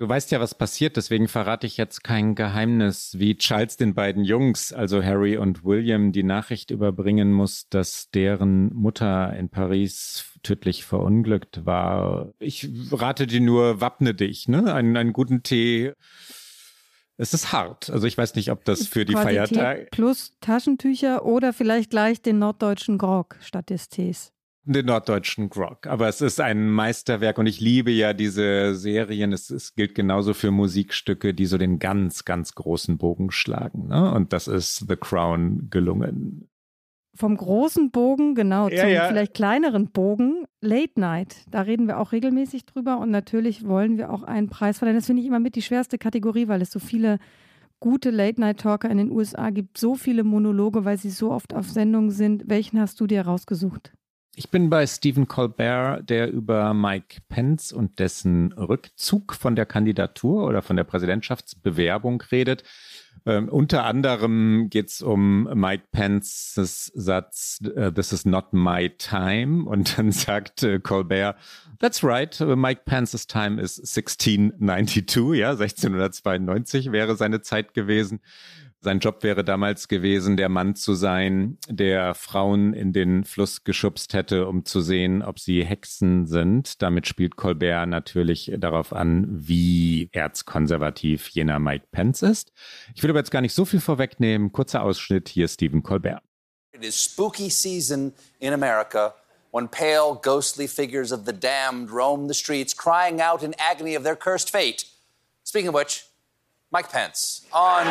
Du weißt ja, was passiert, deswegen verrate ich jetzt kein Geheimnis, wie Charles den beiden Jungs, also Harry und William, die Nachricht überbringen muss, dass deren Mutter in Paris tödlich verunglückt war. Ich rate dir nur, wappne dich, ne? Einen, einen guten Tee. Es ist hart. Also ich weiß nicht, ob das für die Feiertage. Plus Taschentücher oder vielleicht gleich den norddeutschen Grog statt des Tees. Den norddeutschen Grog. Aber es ist ein Meisterwerk und ich liebe ja diese Serien. Es, es gilt genauso für Musikstücke, die so den ganz, ganz großen Bogen schlagen. Ne? Und das ist The Crown gelungen. Vom großen Bogen, genau, Ja, zum ja. vielleicht kleineren Bogen, Late Night. Da reden wir auch regelmäßig drüber und natürlich wollen wir auch einen Preis verleihen. Das finde ich immer mit die schwerste Kategorie, weil es so viele gute Late Night Talker in den USA gibt, so viele Monologe, weil sie so oft auf Sendung sind. Welchen hast du dir rausgesucht? Ich bin bei Stephen Colbert, der über Mike Pence und dessen Rückzug von der Kandidatur oder von der Präsidentschaftsbewerbung redet. Ähm, unter anderem geht es um Mike Pences Satz, äh, This is not my time. Und dann sagt äh, Colbert, That's right, uh, Mike Pence's time is 1692, ja, 1692 wäre seine Zeit gewesen. Sein Job wäre damals gewesen, der Mann zu sein, der Frauen in den Fluss geschubst hätte, um zu sehen, ob sie Hexen sind. Damit spielt Colbert natürlich darauf an, wie erzkonservativ jener Mike Pence ist. Ich will aber jetzt gar nicht so viel vorwegnehmen. Kurzer Ausschnitt, hier Stephen Colbert. It is spooky season in America when pale, ghostly figures of the damned roam the streets, crying out in agony of their cursed fate. Speaking of which, Mike Pence. On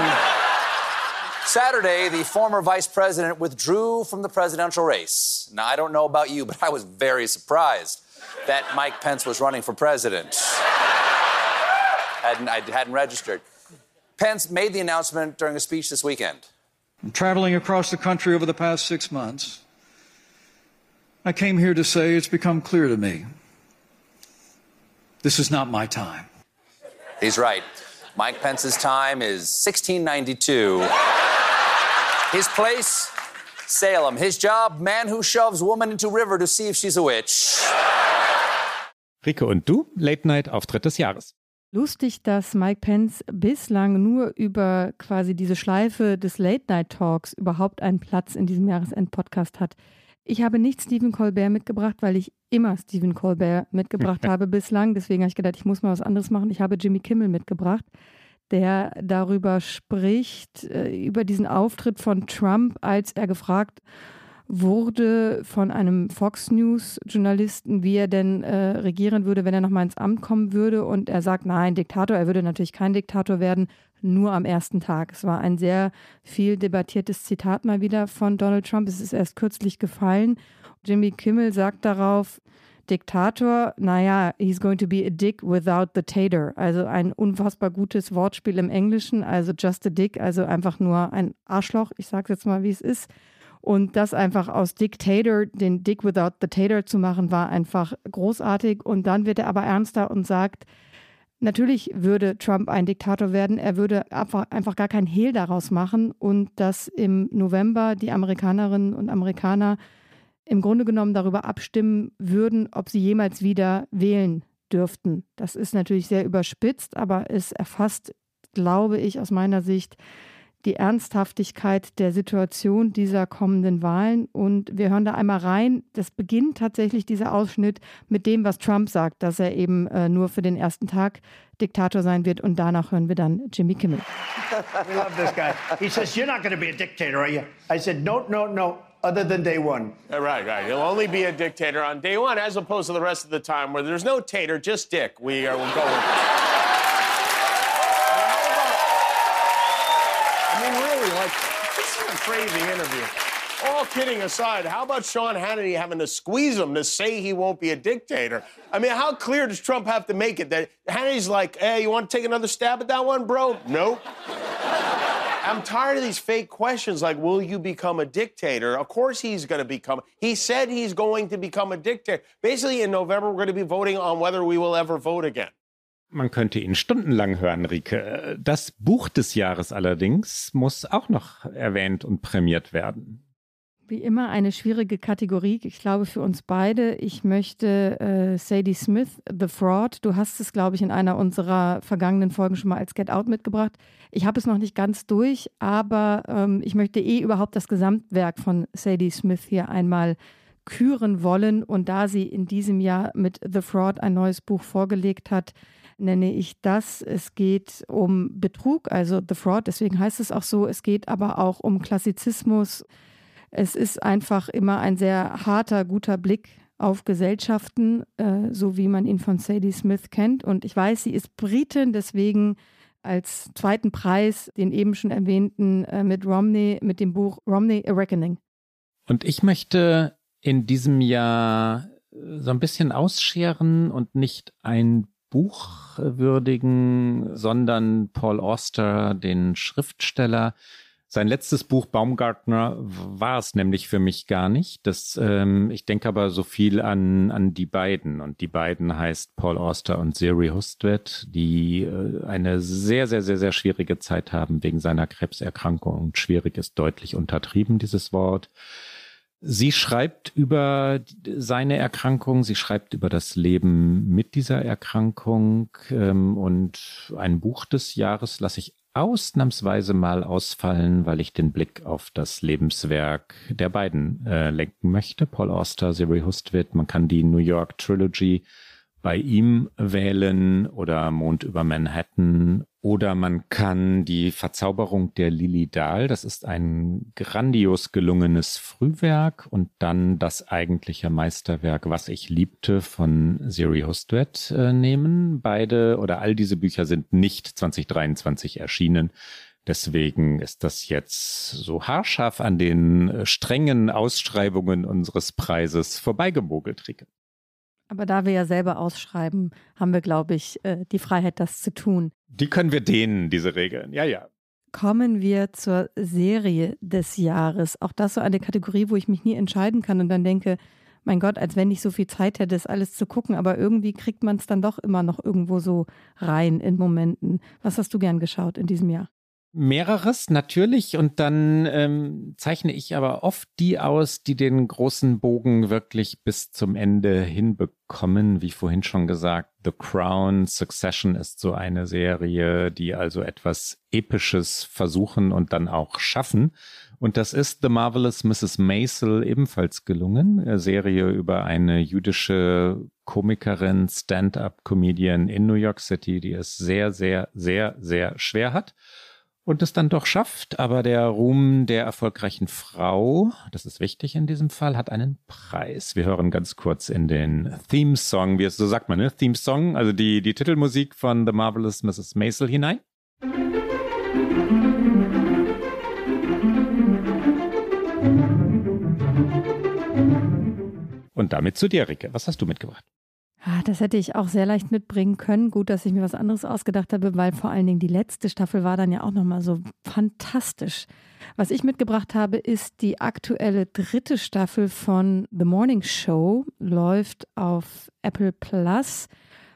Saturday, the former vice president withdrew from the presidential race. Now, I don't know about you, but I was very surprised that Mike Pence was running for president. hadn't, I hadn't registered. Pence made the announcement during a speech this weekend. Traveling across the country over the past six months, I came here to say it's become clear to me this is not my time. He's right. Mike Pence's time is 1692. His place, Salem. His job, man who shoves woman into river to see if she's a witch. Rike und du, Late Night Auftritt des Jahres. Lustig, dass Mike Pence bislang nur über quasi diese Schleife des Late Night Talks überhaupt einen Platz in diesem Jahresend-Podcast hat. Ich habe nicht Stephen Colbert mitgebracht, weil ich immer Stephen Colbert mitgebracht habe bislang. Deswegen habe ich gedacht, ich muss mal was anderes machen. Ich habe Jimmy Kimmel mitgebracht, der darüber spricht, äh, über diesen Auftritt von Trump, als er gefragt wurde von einem Fox News Journalisten, wie er denn äh, regieren würde, wenn er nochmal ins Amt kommen würde. Und er sagt, nein, Diktator, er würde natürlich kein Diktator werden, nur am ersten Tag. Es war ein sehr viel debattiertes Zitat mal wieder von Donald Trump. Es ist erst kürzlich gefallen. Jimmy Kimmel sagt darauf, Diktator, naja, he's going to be a dick without the tater. Also ein unfassbar gutes Wortspiel im Englischen, also just a dick, also einfach nur ein Arschloch. Ich sage jetzt mal, wie es ist. Und das einfach aus Dictator, den Dick without the Tater zu machen, war einfach großartig. Und dann wird er aber ernster und sagt, natürlich würde Trump ein Diktator werden. Er würde einfach, einfach gar kein Hehl daraus machen. Und dass im November die Amerikanerinnen und Amerikaner im Grunde genommen darüber abstimmen würden, ob sie jemals wieder wählen dürften. Das ist natürlich sehr überspitzt, aber es erfasst, glaube ich, aus meiner Sicht die Ernsthaftigkeit der Situation dieser kommenden Wahlen. Und wir hören da einmal rein. Das beginnt tatsächlich dieser Ausschnitt mit dem, was Trump sagt, dass er eben äh, nur für den ersten Tag Diktator sein wird. Und danach hören wir dann Jimmy Kimmel. We love this guy. He says, You're not going to be a dictator, are you? I said, No, no, no. Other than day one. Uh, Right, right. He'll only be a dictator on day one, as opposed to the rest of the time where there's no tater, just dick. We are we'll go with. I mean, really, like, this is a crazy interview. All kidding aside, how about Sean Hannity having to squeeze him to say he won't be a dictator? I mean, how clear does Trump have to make it that Hannity's like, hey, you want to take another stab at that one, bro? Nope. I'm tired of these fake questions like, will you become a dictator? Of course he's going to become. He said he's going to become a dictator. Basically, in November, we're going to be voting on whether we will ever vote again. Man könnte ihn stundenlang hören, Rike. Das Buch des Jahres allerdings muss auch noch erwähnt und prämiert werden. Wie immer eine schwierige Kategorie, ich glaube für uns beide. Ich möchte äh, Sadie Smith, The Fraud. Du hast es, glaube ich, in einer unserer vergangenen Folgen schon mal als Get Out mitgebracht. Ich habe es noch nicht ganz durch, aber ähm, ich möchte eh überhaupt das Gesamtwerk von Sadie Smith hier einmal küren wollen. Und da sie in diesem Jahr mit The Fraud ein neues Buch vorgelegt hat, nenne ich das. Es geht um Betrug, also The Fraud, deswegen heißt es auch so. Es geht aber auch um Klassizismus. Es ist einfach immer ein sehr harter, guter Blick auf Gesellschaften, äh, so wie man ihn von Sadie Smith kennt. Und ich weiß, sie ist Britin, deswegen als zweiten Preis den eben schon erwähnten äh, mit Romney, mit dem Buch Romney A Reckoning. Und ich möchte in diesem Jahr so ein bisschen ausscheren und nicht ein Buch würdigen, sondern Paul Auster, den Schriftsteller. Sein letztes Buch Baumgartner war es nämlich für mich gar nicht. Das, ähm, ich denke aber so viel an, an die beiden. Und die beiden heißt Paul Auster und Siri Hustvedt, die äh, eine sehr, sehr, sehr, sehr schwierige Zeit haben wegen seiner Krebserkrankung. Und schwierig ist deutlich untertrieben, dieses Wort. Sie schreibt über seine Erkrankung, sie schreibt über das Leben mit dieser Erkrankung ähm, und ein Buch des Jahres lasse ich ausnahmsweise mal ausfallen, weil ich den Blick auf das Lebenswerk der beiden äh, lenken möchte. Paul Auster, Siri Hustvedt, man kann die New York Trilogy bei ihm wählen oder Mond über Manhattan oder man kann die Verzauberung der Lily Dahl, das ist ein grandios gelungenes Frühwerk und dann das eigentliche Meisterwerk, was ich liebte von Siri Hustvedt äh, nehmen. Beide oder all diese Bücher sind nicht 2023 erschienen. Deswegen ist das jetzt so haarscharf an den äh, strengen Ausschreibungen unseres Preises vorbeigemogelt, Rike. Aber da wir ja selber ausschreiben, haben wir, glaube ich, äh, die Freiheit, das zu tun. Die können wir dehnen, diese Regeln. Ja, ja. Kommen wir zur Serie des Jahres. Auch das so eine Kategorie, wo ich mich nie entscheiden kann und dann denke, mein Gott, als wenn ich so viel Zeit hätte, das alles zu gucken, aber irgendwie kriegt man es dann doch immer noch irgendwo so rein in Momenten. Was hast du gern geschaut in diesem Jahr? Mehreres natürlich und dann ähm, zeichne ich aber oft die aus, die den großen Bogen wirklich bis zum Ende hinbekommen. Wie vorhin schon gesagt, The Crown, Succession ist so eine Serie, die also etwas Episches versuchen und dann auch schaffen. Und das ist The Marvelous Mrs. Maisel ebenfalls gelungen. Eine Serie über eine jüdische Komikerin, Stand-up-Comedian in New York City, die es sehr, sehr, sehr, sehr schwer hat. Und es dann doch schafft. Aber der Ruhm der erfolgreichen Frau, das ist wichtig in diesem Fall, hat einen Preis. Wir hören ganz kurz in den Theme-Song, wie es so sagt man, ne? Theme-Song, also die, die Titelmusik von The Marvelous Mrs. Maisel hinein. Und damit zu dir, Ricke. Was hast du mitgebracht? Ah, das hätte ich auch sehr leicht mitbringen können. Gut, dass ich mir was anderes ausgedacht habe, weil vor allen Dingen die letzte Staffel war dann ja auch nochmal so fantastisch. Was ich mitgebracht habe, ist die aktuelle dritte Staffel von The Morning Show, läuft auf Apple Plus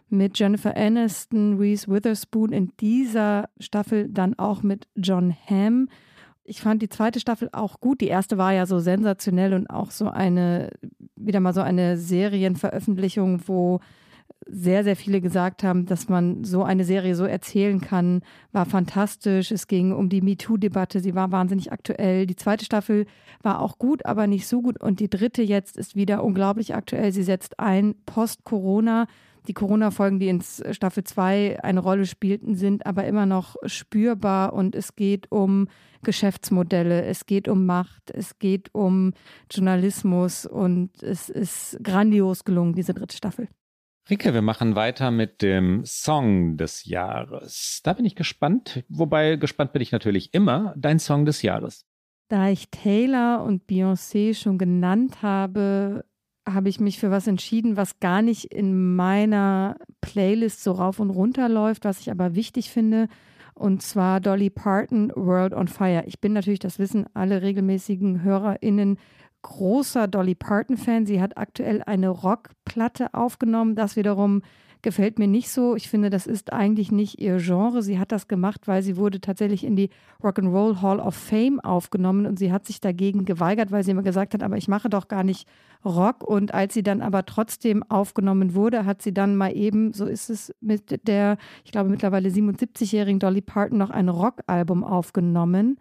mit Jennifer Aniston, Reese Witherspoon, in dieser Staffel dann auch mit John Hamm. Ich fand die zweite Staffel auch gut. Die erste war ja so sensationell und auch so eine, wieder mal so eine Serienveröffentlichung, wo sehr, sehr viele gesagt haben, dass man so eine Serie so erzählen kann, war fantastisch. Es ging um die MeToo-Debatte, sie war wahnsinnig aktuell. Die zweite Staffel war auch gut, aber nicht so gut. Und die dritte jetzt ist wieder unglaublich aktuell. Sie setzt ein post-Corona. Die Corona-Folgen, die in Staffel 2 eine Rolle spielten, sind aber immer noch spürbar und es geht um Geschäftsmodelle, es geht um Macht, es geht um Journalismus und es ist grandios gelungen, diese dritte Staffel. Rike, wir machen weiter mit dem Song des Jahres. Da bin ich gespannt, wobei gespannt bin ich natürlich immer, dein Song des Jahres. Da ich Taylor und Beyoncé schon genannt habe, habe ich mich für was entschieden, was gar nicht in meiner Playlist so rauf und runter läuft, was ich aber wichtig finde. Und zwar Dolly Parton, World on Fire. Ich bin natürlich, das wissen alle regelmäßigen HörerInnen, großer Dolly Parton-Fan. Sie hat aktuell eine Rockplatte aufgenommen. Das wiederum gefällt mir nicht so. Ich finde, das ist eigentlich nicht ihr Genre. Sie hat das gemacht, weil sie wurde tatsächlich in die Rock'n'Roll Hall of Fame aufgenommen und sie hat sich dagegen geweigert, weil sie immer gesagt hat, aber ich mache doch gar nicht Rock. Und als sie dann aber trotzdem aufgenommen wurde, hat sie dann mal eben, so ist es mit der, ich glaube mittlerweile 77-jährigen Dolly Parton, noch ein Rockalbum aufgenommen.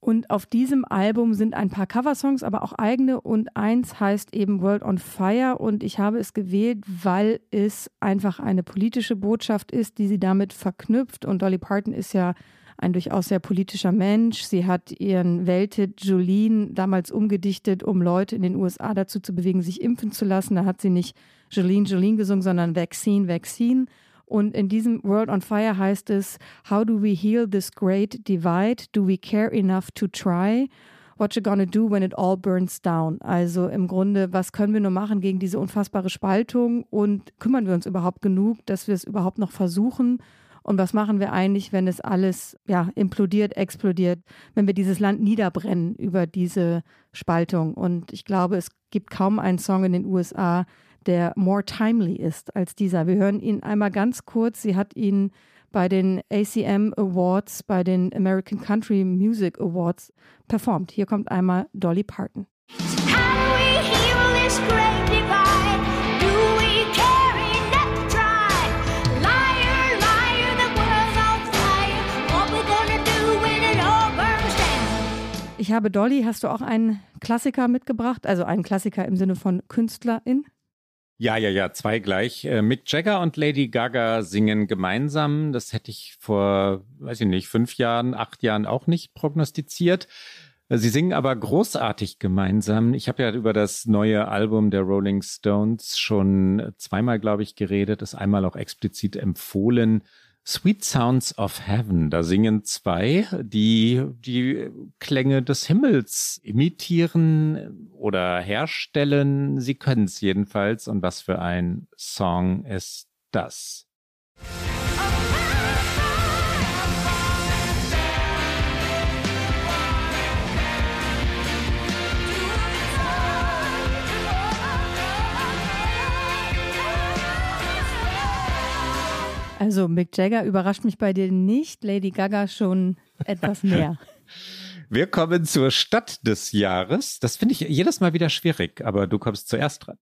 Und auf diesem Album sind ein paar Coversongs, aber auch eigene und eins heißt eben World on Fire und ich habe es gewählt, weil es einfach eine politische Botschaft ist, die sie damit verknüpft und Dolly Parton ist ja ein durchaus sehr politischer Mensch. Sie hat ihren Welthit Jolene damals umgedichtet, um Leute in den USA dazu zu bewegen, sich impfen zu lassen. Da hat sie nicht Jolene Jolene gesungen, sondern Vaccine Vaccine. Und in diesem World on Fire heißt es, How do we heal this great divide? Do we care enough to try? What you gonna do when it all burns down? Also im Grunde, was können wir nur machen gegen diese unfassbare Spaltung und kümmern wir uns überhaupt genug, dass wir es überhaupt noch versuchen? Und was machen wir eigentlich, wenn es alles ja, implodiert, explodiert, wenn wir dieses Land niederbrennen über diese Spaltung? Und ich glaube, es gibt kaum einen Song in den USA, der more timely ist als dieser. Wir hören ihn einmal ganz kurz. Sie hat ihn bei den ACM Awards, bei den American Country Music Awards performt. Hier kommt einmal Dolly Parton. Ich habe Dolly, hast du auch einen Klassiker mitgebracht? Also einen Klassiker im Sinne von Künstlerin? Ja, ja, ja, zwei gleich. Äh, Mick Jagger und Lady Gaga singen gemeinsam. Das hätte ich vor, weiß ich nicht, fünf Jahren, acht Jahren auch nicht prognostiziert. Äh, sie singen aber großartig gemeinsam. Ich habe ja über das neue Album der Rolling Stones schon zweimal, glaube ich, geredet, es einmal auch explizit empfohlen. Sweet Sounds of Heaven. Da singen zwei, die die Klänge des Himmels imitieren oder herstellen. Sie können es jedenfalls. Und was für ein Song ist das? Also Mick Jagger überrascht mich bei dir nicht, Lady Gaga schon etwas mehr. Wir kommen zur Stadt des Jahres. Das finde ich jedes Mal wieder schwierig, aber du kommst zuerst dran.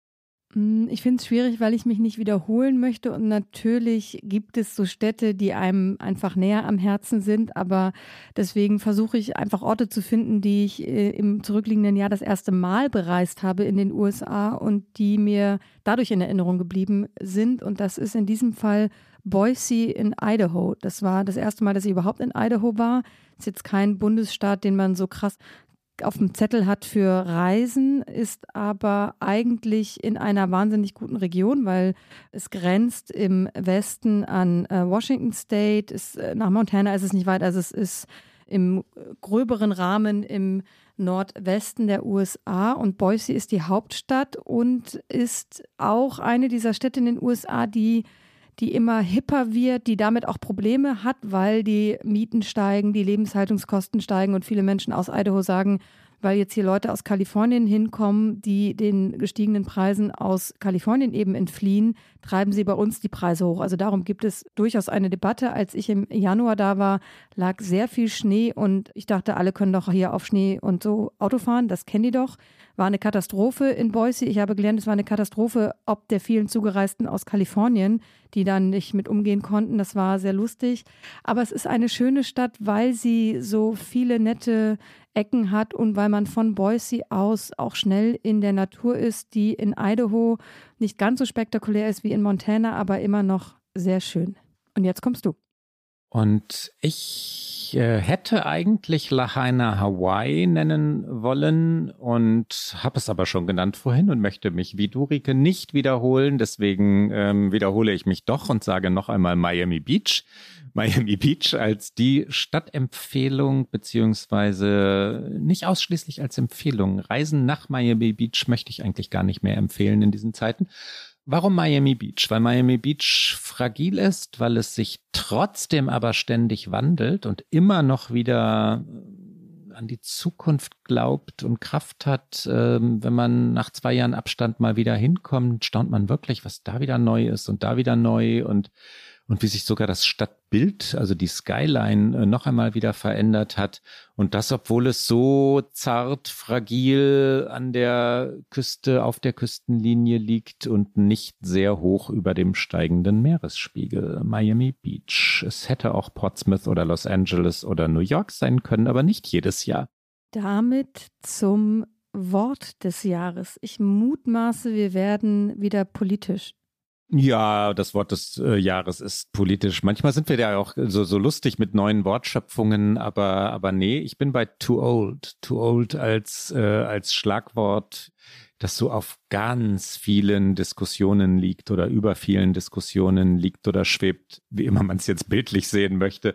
Hm, ich finde es schwierig, weil ich mich nicht wiederholen möchte. Und natürlich gibt es so Städte, die einem einfach näher am Herzen sind. Aber deswegen versuche ich einfach Orte zu finden, die ich äh, im zurückliegenden Jahr das erste Mal bereist habe in den USA und die mir dadurch in Erinnerung geblieben sind. Und das ist in diesem Fall Boise in Idaho. Das war das erste Mal, dass ich überhaupt in Idaho war. Ist jetzt kein Bundesstaat, den man so krass auf dem Zettel hat für Reisen, ist aber eigentlich in einer wahnsinnig guten Region, weil es grenzt im Westen an äh, Washington State, ist, äh, nach Montana ist es nicht weit, also es ist im gröberen Rahmen im Nordwesten der USA und Boise ist die Hauptstadt und ist auch eine dieser Städte in den USA, die die immer hipper wird, die damit auch Probleme hat, weil die Mieten steigen, die Lebenshaltungskosten steigen und viele Menschen aus Idaho sagen, weil jetzt hier Leute aus Kalifornien hinkommen, die den gestiegenen Preisen aus Kalifornien eben entfliehen, treiben sie bei uns die Preise hoch. Also darum gibt es durchaus eine Debatte. Als ich im Januar da war, lag sehr viel Schnee und ich dachte, alle können doch hier auf Schnee und so Auto fahren. Das kennen die doch. War eine Katastrophe in Boise. Ich habe gelernt, es war eine Katastrophe ob der vielen Zugereisten aus Kalifornien, die dann nicht mit umgehen konnten. Das war sehr lustig. Aber es ist eine schöne Stadt, weil sie so viele nette Ecken hat und weil man von Boise aus auch schnell in der Natur ist, die in Idaho nicht ganz so spektakulär ist wie in Montana, aber immer noch sehr schön. Und jetzt kommst du. Und ich äh, hätte eigentlich Lahaina Hawaii nennen wollen und habe es aber schon genannt vorhin und möchte mich wie du, Rike, nicht wiederholen. Deswegen ähm, wiederhole ich mich doch und sage noch einmal Miami Beach. Miami Beach als die Stadtempfehlung, beziehungsweise nicht ausschließlich als Empfehlung. Reisen nach Miami Beach möchte ich eigentlich gar nicht mehr empfehlen in diesen Zeiten. Warum Miami Beach? Weil Miami Beach fragil ist, weil es sich trotzdem aber ständig wandelt und immer noch wieder äh, an die Zukunft glaubt und Kraft hat. Ähm, wenn man nach zwei Jahren Abstand mal wieder hinkommt, staunt man wirklich, was da wieder neu ist und da wieder neu und und wie sich sogar das Stadtbild, also die Skyline, äh, noch einmal wieder verändert hat. Und das, obwohl es so zart, fragil an der Küste, auf der Küstenlinie liegt und nicht sehr hoch über dem steigenden Meeresspiegel. Miami Beach. Es hätte auch Portsmouth oder Los Angeles oder New York sein können, aber nicht jedes Jahr. Damit zum Wort des Jahres. Ich mutmaße, wir werden wieder politisch. Ja, das Wort des äh, Jahres ist politisch. Manchmal sind wir ja auch so, so lustig mit neuen Wortschöpfungen, aber, aber nee, ich bin bei too old. Too old als, äh, als Schlagwort, das so auf ganz vielen Diskussionen liegt oder über vielen Diskussionen liegt oder schwebt, wie immer man es jetzt bildlich sehen möchte.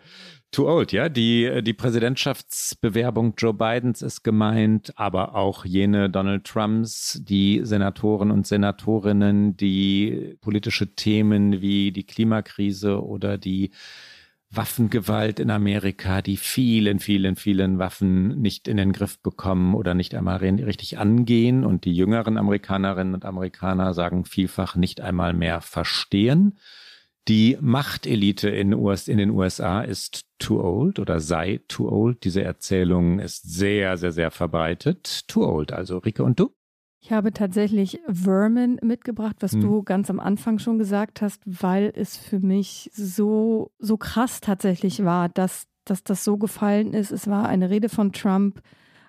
Too old, ja. Die, die Präsidentschaftsbewerbung Joe Bidens ist gemeint, aber auch jene Donald Trumps, die Senatoren und Senatorinnen, die politische Themen wie die Klimakrise oder die Waffengewalt in Amerika, die vielen, vielen, vielen Waffen nicht in den Griff bekommen oder nicht einmal richtig angehen und die jüngeren Amerikanerinnen und Amerikaner sagen vielfach nicht einmal mehr verstehen. Die Machtelite in, in den USA ist too old oder sei too old. Diese Erzählung ist sehr, sehr, sehr verbreitet. Too old, also Rike und du? Ich habe tatsächlich Vermin mitgebracht, was hm. du ganz am Anfang schon gesagt hast, weil es für mich so, so krass tatsächlich war, dass, dass das so gefallen ist. Es war eine Rede von Trump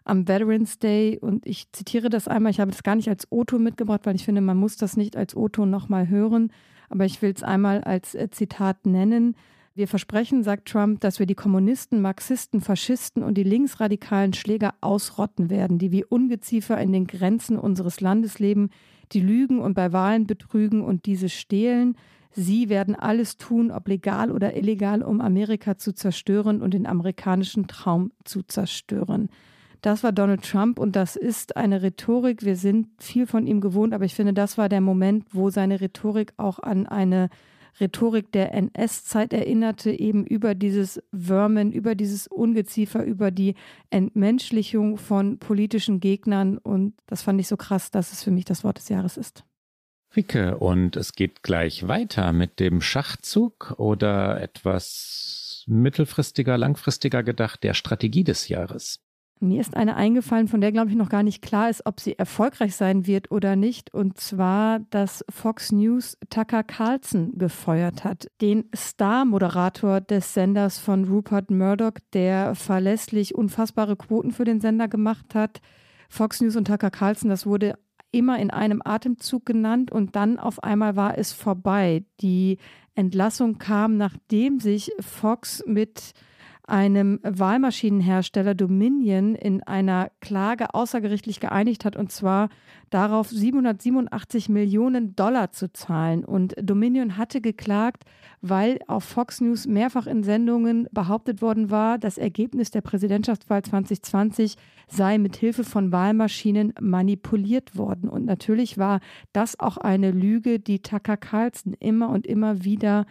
am Veterans Day und ich zitiere das einmal. Ich habe das gar nicht als O-Ton mitgebracht, weil ich finde, man muss das nicht als O-Ton nochmal hören aber ich will es einmal als äh, Zitat nennen. Wir versprechen, sagt Trump, dass wir die Kommunisten, Marxisten, Faschisten und die linksradikalen Schläger ausrotten werden, die wie Ungeziefer in den Grenzen unseres Landes leben, die lügen und bei Wahlen betrügen und diese stehlen. Sie werden alles tun, ob legal oder illegal, um Amerika zu zerstören und den amerikanischen Traum zu zerstören. Das war Donald Trump und das ist eine Rhetorik. Wir sind viel von ihm gewohnt, aber ich finde, das war der Moment, wo seine Rhetorik auch an eine Rhetorik der NS-Zeit erinnerte, eben über dieses Vermin, über dieses Ungeziefer, über die Entmenschlichung von politischen Gegnern. Und das fand ich so krass, dass es für mich das Wort des Jahres ist. Rike, und es geht gleich weiter mit dem Schachzug oder etwas mittelfristiger, langfristiger gedacht, der Strategie des Jahres. Mir ist eine eingefallen, von der, glaube ich, noch gar nicht klar ist, ob sie erfolgreich sein wird oder nicht. Und zwar, dass Fox News Tucker Carlson gefeuert hat. Den Star-Moderator des Senders von Rupert Murdoch, der verlässlich unfassbare Quoten für den Sender gemacht hat. Fox News und Tucker Carlson, das wurde immer in einem Atemzug genannt und dann auf einmal war es vorbei. Die Entlassung kam, nachdem sich Fox mit einem Wahlmaschinenhersteller Dominion in einer Klage außergerichtlich geeinigt hat, und zwar darauf 787 Millionen Dollar zu zahlen. Und Dominion hatte geklagt, weil auf Fox News mehrfach in Sendungen behauptet worden war, das Ergebnis der Präsidentschaftswahl 2020 sei mit Hilfe von Wahlmaschinen manipuliert worden. Und natürlich war das auch eine Lüge, die Tucker Carlson immer und immer wieder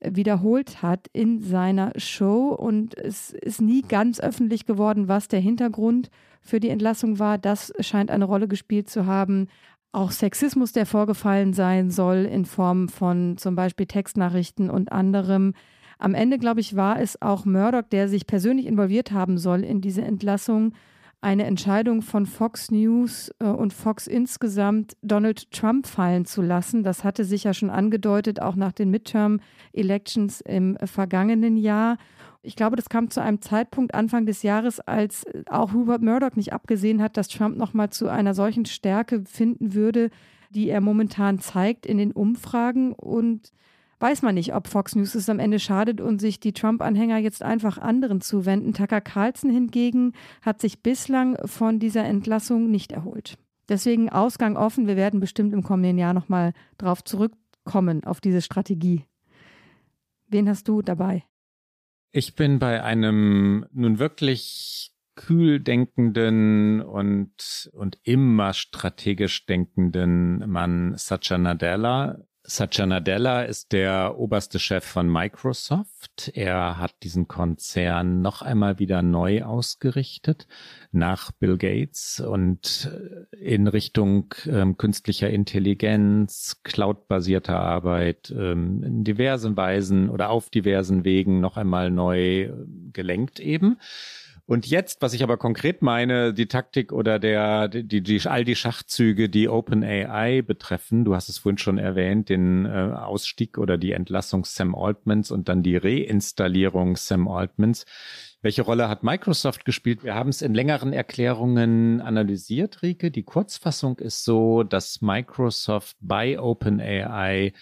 wiederholt hat in seiner Show und es ist nie ganz öffentlich geworden, was der Hintergrund für die Entlassung war. Das scheint eine Rolle gespielt zu haben. Auch Sexismus, der vorgefallen sein soll in Form von zum Beispiel Textnachrichten und anderem. Am Ende, glaube ich, war es auch Murdoch, der sich persönlich involviert haben soll in diese Entlassung eine Entscheidung von Fox News äh, und Fox insgesamt, Donald Trump fallen zu lassen. Das hatte sich ja schon angedeutet, auch nach den Midterm-Elections im vergangenen Jahr. Ich glaube, das kam zu einem Zeitpunkt Anfang des Jahres, als auch Rupert Murdoch nicht abgesehen hat, dass Trump nochmal zu einer solchen Stärke finden würde, die er momentan zeigt in den Umfragen. Und weiß man nicht, ob Fox News es am Ende schadet und sich die Trump-Anhänger jetzt einfach anderen zuwenden. Tucker Carlson hingegen hat sich bislang von dieser Entlassung nicht erholt. Deswegen Ausgang offen. Wir werden bestimmt im kommenden Jahr nochmal drauf zurückkommen, auf diese Strategie. Wen hast du dabei? Ich bin bei einem nun wirklich kühl denkenden und, und immer strategisch denkenden Mann Satya Nadella Satya Nadella ist der oberste Chef von Microsoft. Er hat diesen Konzern noch einmal wieder neu ausgerichtet nach Bill Gates und äh, in Richtung ähm, künstlicher Intelligenz, cloudbasierter Arbeit ähm, in diversen Weisen oder auf diversen Wegen noch einmal neu äh, gelenkt eben. Und jetzt, was ich aber konkret meine, die Taktik oder der, die, die, all die Schachzüge, die OpenAI betreffen, du hast es vorhin schon erwähnt, den äh, Ausstieg oder die Entlassung Sam Altmans und dann die Reinstallierung Sam Altmans. Welche Rolle hat Microsoft gespielt? Wir haben es in längeren Erklärungen analysiert, Rike. Die Kurzfassung ist so, dass Microsoft bei OpenAI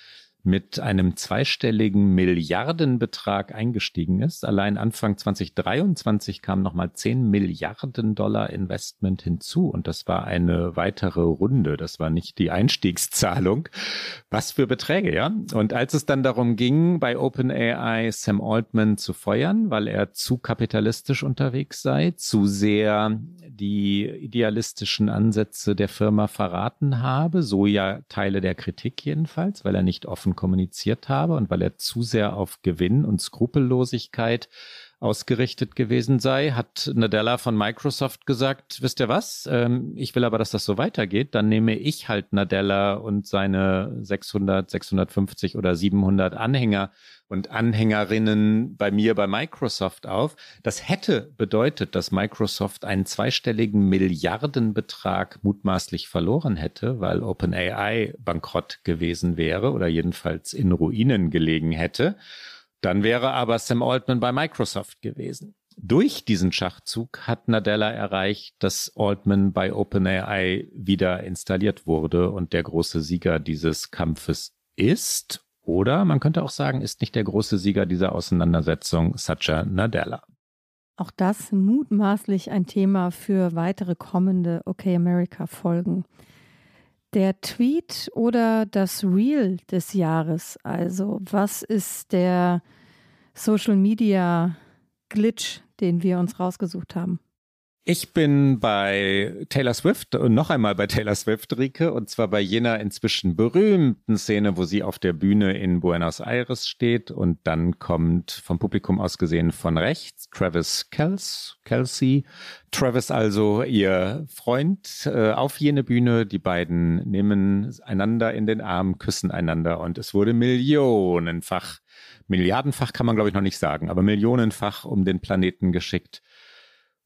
mit einem zweistelligen Milliardenbetrag eingestiegen ist. Allein Anfang 2023 kam nochmal 10 Milliarden Dollar Investment hinzu und das war eine weitere Runde. Das war nicht die Einstiegszahlung. Was für Beträge, ja? Und als es dann darum ging, bei OpenAI Sam Altman zu feuern, weil er zu kapitalistisch unterwegs sei, zu sehr die idealistischen Ansätze der Firma verraten habe, so ja Teile der Kritik jedenfalls, weil er nicht offen kommuniziert habe und weil er zu sehr auf Gewinn und Skrupellosigkeit ausgerichtet gewesen sei, hat Nadella von Microsoft gesagt, wisst ihr was, ähm, ich will aber, dass das so weitergeht, dann nehme ich halt Nadella und seine 600, 650 oder 700 Anhänger und Anhängerinnen bei mir bei Microsoft auf. Das hätte bedeutet, dass Microsoft einen zweistelligen Milliardenbetrag mutmaßlich verloren hätte, weil OpenAI bankrott gewesen wäre oder jedenfalls in Ruinen gelegen hätte. Dann wäre aber Sam Altman bei Microsoft gewesen. Durch diesen Schachzug hat Nadella erreicht, dass Altman bei OpenAI wieder installiert wurde und der große Sieger dieses Kampfes ist oder man könnte auch sagen, ist nicht der große Sieger dieser Auseinandersetzung Satya Nadella. Auch das mutmaßlich ein Thema für weitere kommende OK America Folgen. Der Tweet oder das Reel des Jahres, also was ist der Social Media Glitch, den wir uns rausgesucht haben? Ich bin bei Taylor Swift und noch einmal bei Taylor Swift, Rike, und zwar bei jener inzwischen berühmten Szene, wo sie auf der Bühne in Buenos Aires steht und dann kommt vom Publikum aus gesehen von rechts Travis Kels, Kelsey. Travis also ihr Freund äh, auf jene Bühne. Die beiden nehmen einander in den Arm, küssen einander und es wurde millionenfach, milliardenfach kann man glaube ich noch nicht sagen, aber millionenfach um den Planeten geschickt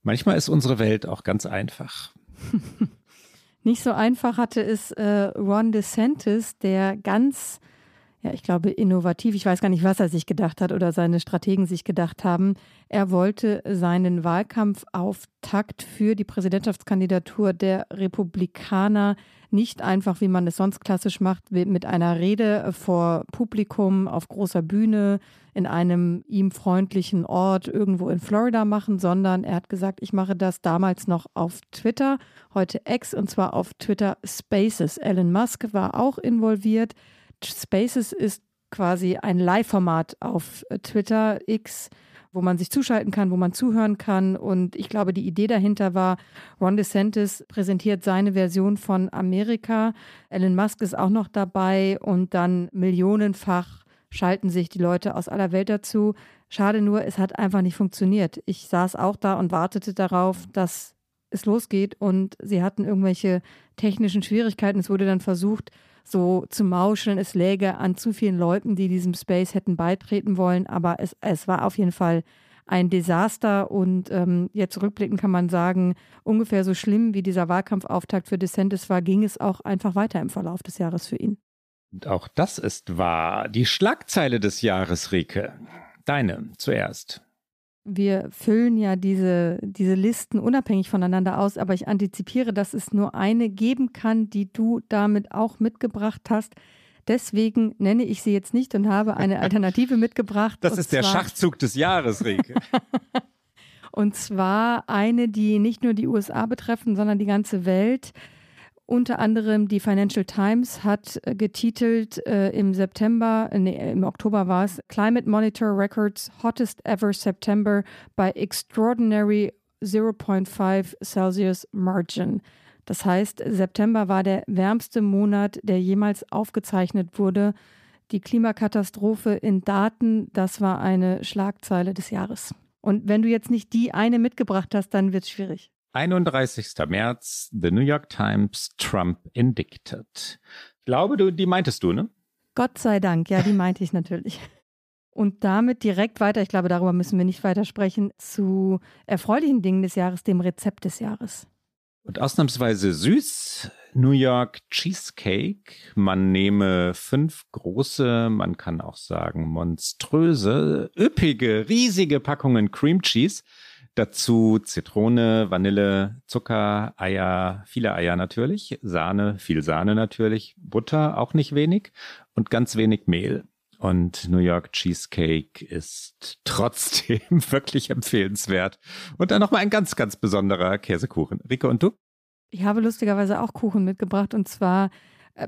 Manchmal ist unsere Welt auch ganz einfach. Nicht so einfach hatte es äh, Ron DeSantis, der ganz ja, ich glaube, innovativ. Ich weiß gar nicht, was er sich gedacht hat oder seine Strategen sich gedacht haben. Er wollte seinen Wahlkampfauftakt für die Präsidentschaftskandidatur der Republikaner nicht einfach, wie man es sonst klassisch macht, mit einer Rede vor Publikum auf großer Bühne in einem ihm freundlichen Ort irgendwo in Florida machen, sondern er hat gesagt, ich mache das damals noch auf Twitter, heute X und zwar auf Twitter Spaces. Elon Musk war auch involviert. Spaces ist quasi ein Live-Format auf Twitter X, wo man sich zuschalten kann, wo man zuhören kann. Und ich glaube, die Idee dahinter war, Ron DeSantis präsentiert seine Version von Amerika. Elon Musk ist auch noch dabei und dann millionenfach schalten sich die Leute aus aller Welt dazu. Schade nur, es hat einfach nicht funktioniert. Ich saß auch da und wartete darauf, dass es losgeht und sie hatten irgendwelche technischen Schwierigkeiten. Es wurde dann versucht, so zu mauscheln. Es läge an zu vielen Leuten, die diesem Space hätten beitreten wollen. Aber es, es war auf jeden Fall ein Desaster. Und ähm, jetzt rückblickend kann man sagen, ungefähr so schlimm wie dieser Wahlkampfauftakt für DeSantis war, ging es auch einfach weiter im Verlauf des Jahres für ihn. Auch das ist wahr. Die Schlagzeile des Jahres, Rike. Deine zuerst wir füllen ja diese, diese Listen unabhängig voneinander aus, aber ich antizipiere, dass es nur eine geben kann, die du damit auch mitgebracht hast. Deswegen nenne ich sie jetzt nicht und habe eine Alternative mitgebracht. Das ist der Schachzug des Jahres, Rike. und zwar eine, die nicht nur die USA betreffen, sondern die ganze Welt. Unter anderem die Financial Times hat äh, getitelt äh, im September, nee, im Oktober war es, Climate Monitor Records Hottest Ever September by Extraordinary 0.5 Celsius Margin. Das heißt, September war der wärmste Monat, der jemals aufgezeichnet wurde. Die Klimakatastrophe in Daten, das war eine Schlagzeile des Jahres. Und wenn du jetzt nicht die eine mitgebracht hast, dann wird es schwierig. 31. März, The New York Times, Trump indicted. Ich glaube, du, die meintest du, ne? Gott sei Dank, ja, die meinte ich natürlich. Und damit direkt weiter, ich glaube, darüber müssen wir nicht weiter sprechen, zu erfreulichen Dingen des Jahres, dem Rezept des Jahres. Und ausnahmsweise süß, New York Cheesecake. Man nehme fünf große, man kann auch sagen monströse, üppige, riesige Packungen Cream Cheese Dazu Zitrone, Vanille, Zucker, Eier, viele Eier natürlich, Sahne, viel Sahne natürlich, Butter auch nicht wenig und ganz wenig Mehl. Und New York Cheesecake ist trotzdem wirklich empfehlenswert. Und dann nochmal ein ganz, ganz besonderer Käsekuchen. Rike, und du? Ich habe lustigerweise auch Kuchen mitgebracht und zwar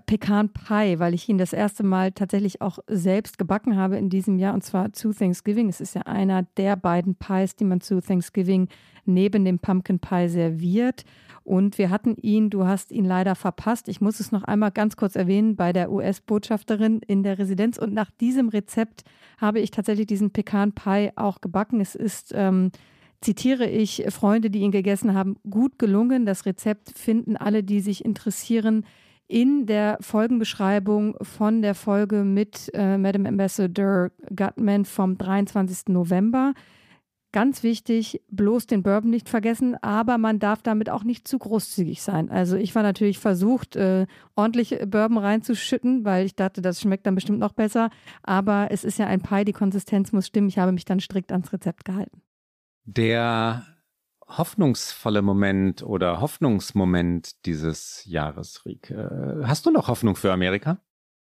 Pecan Pie, weil ich ihn das erste Mal tatsächlich auch selbst gebacken habe in diesem Jahr und zwar zu Thanksgiving. Es ist ja einer der beiden Pies, die man zu Thanksgiving neben dem Pumpkin Pie serviert. Und wir hatten ihn, du hast ihn leider verpasst. Ich muss es noch einmal ganz kurz erwähnen, bei der US-Botschafterin in der Residenz. Und nach diesem Rezept habe ich tatsächlich diesen Pecan Pie auch gebacken. Es ist, ähm, zitiere ich Freunde, die ihn gegessen haben, gut gelungen. Das Rezept finden alle, die sich interessieren, in der Folgenbeschreibung von der Folge mit äh, Madam Ambassador Gutman vom 23. November. Ganz wichtig, bloß den Bourbon nicht vergessen, aber man darf damit auch nicht zu großzügig sein. Also ich war natürlich versucht, äh, ordentlich Bourbon reinzuschütten, weil ich dachte, das schmeckt dann bestimmt noch besser. Aber es ist ja ein Pie, die Konsistenz muss stimmen. Ich habe mich dann strikt ans Rezept gehalten. Der hoffnungsvolle Moment oder Hoffnungsmoment dieses Jahres, Rieke? Hast du noch Hoffnung für Amerika?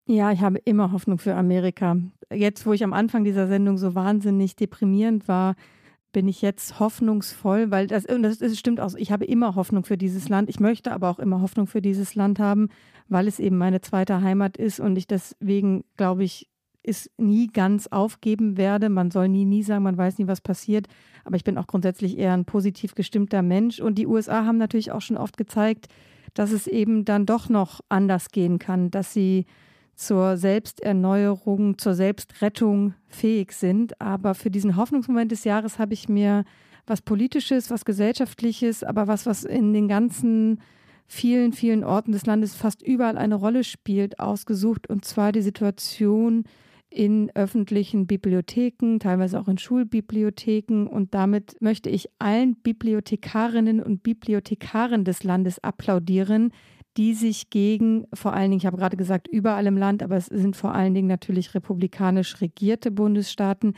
Ja, ich habe immer Hoffnung für Amerika. Jetzt, wo ich am Anfang dieser Sendung so wahnsinnig deprimierend war, bin ich jetzt hoffnungsvoll, weil das, das, das stimmt auch. Ich habe immer Hoffnung für dieses Land. Ich möchte aber auch immer Hoffnung für dieses Land haben, weil es eben meine zweite Heimat ist und ich deswegen, glaube ich, es nie ganz aufgeben werde. Man soll nie, nie sagen, man weiß nie, was passiert. Aber ich bin auch grundsätzlich eher ein positiv gestimmter Mensch. Und die USA haben natürlich auch schon oft gezeigt, dass es eben dann doch noch anders gehen kann, dass sie zur Selbsterneuerung, zur Selbstrettung fähig sind. Aber für diesen Hoffnungsmoment des Jahres habe ich mir was Politisches, was Gesellschaftliches, aber was, was in den ganzen vielen, vielen Orten des Landes fast überall eine Rolle spielt, ausgesucht. Und zwar die Situation, in öffentlichen Bibliotheken, teilweise auch in Schulbibliotheken. Und damit möchte ich allen Bibliothekarinnen und Bibliothekaren des Landes applaudieren, die sich gegen, vor allen Dingen, ich habe gerade gesagt, überall im Land, aber es sind vor allen Dingen natürlich republikanisch regierte Bundesstaaten,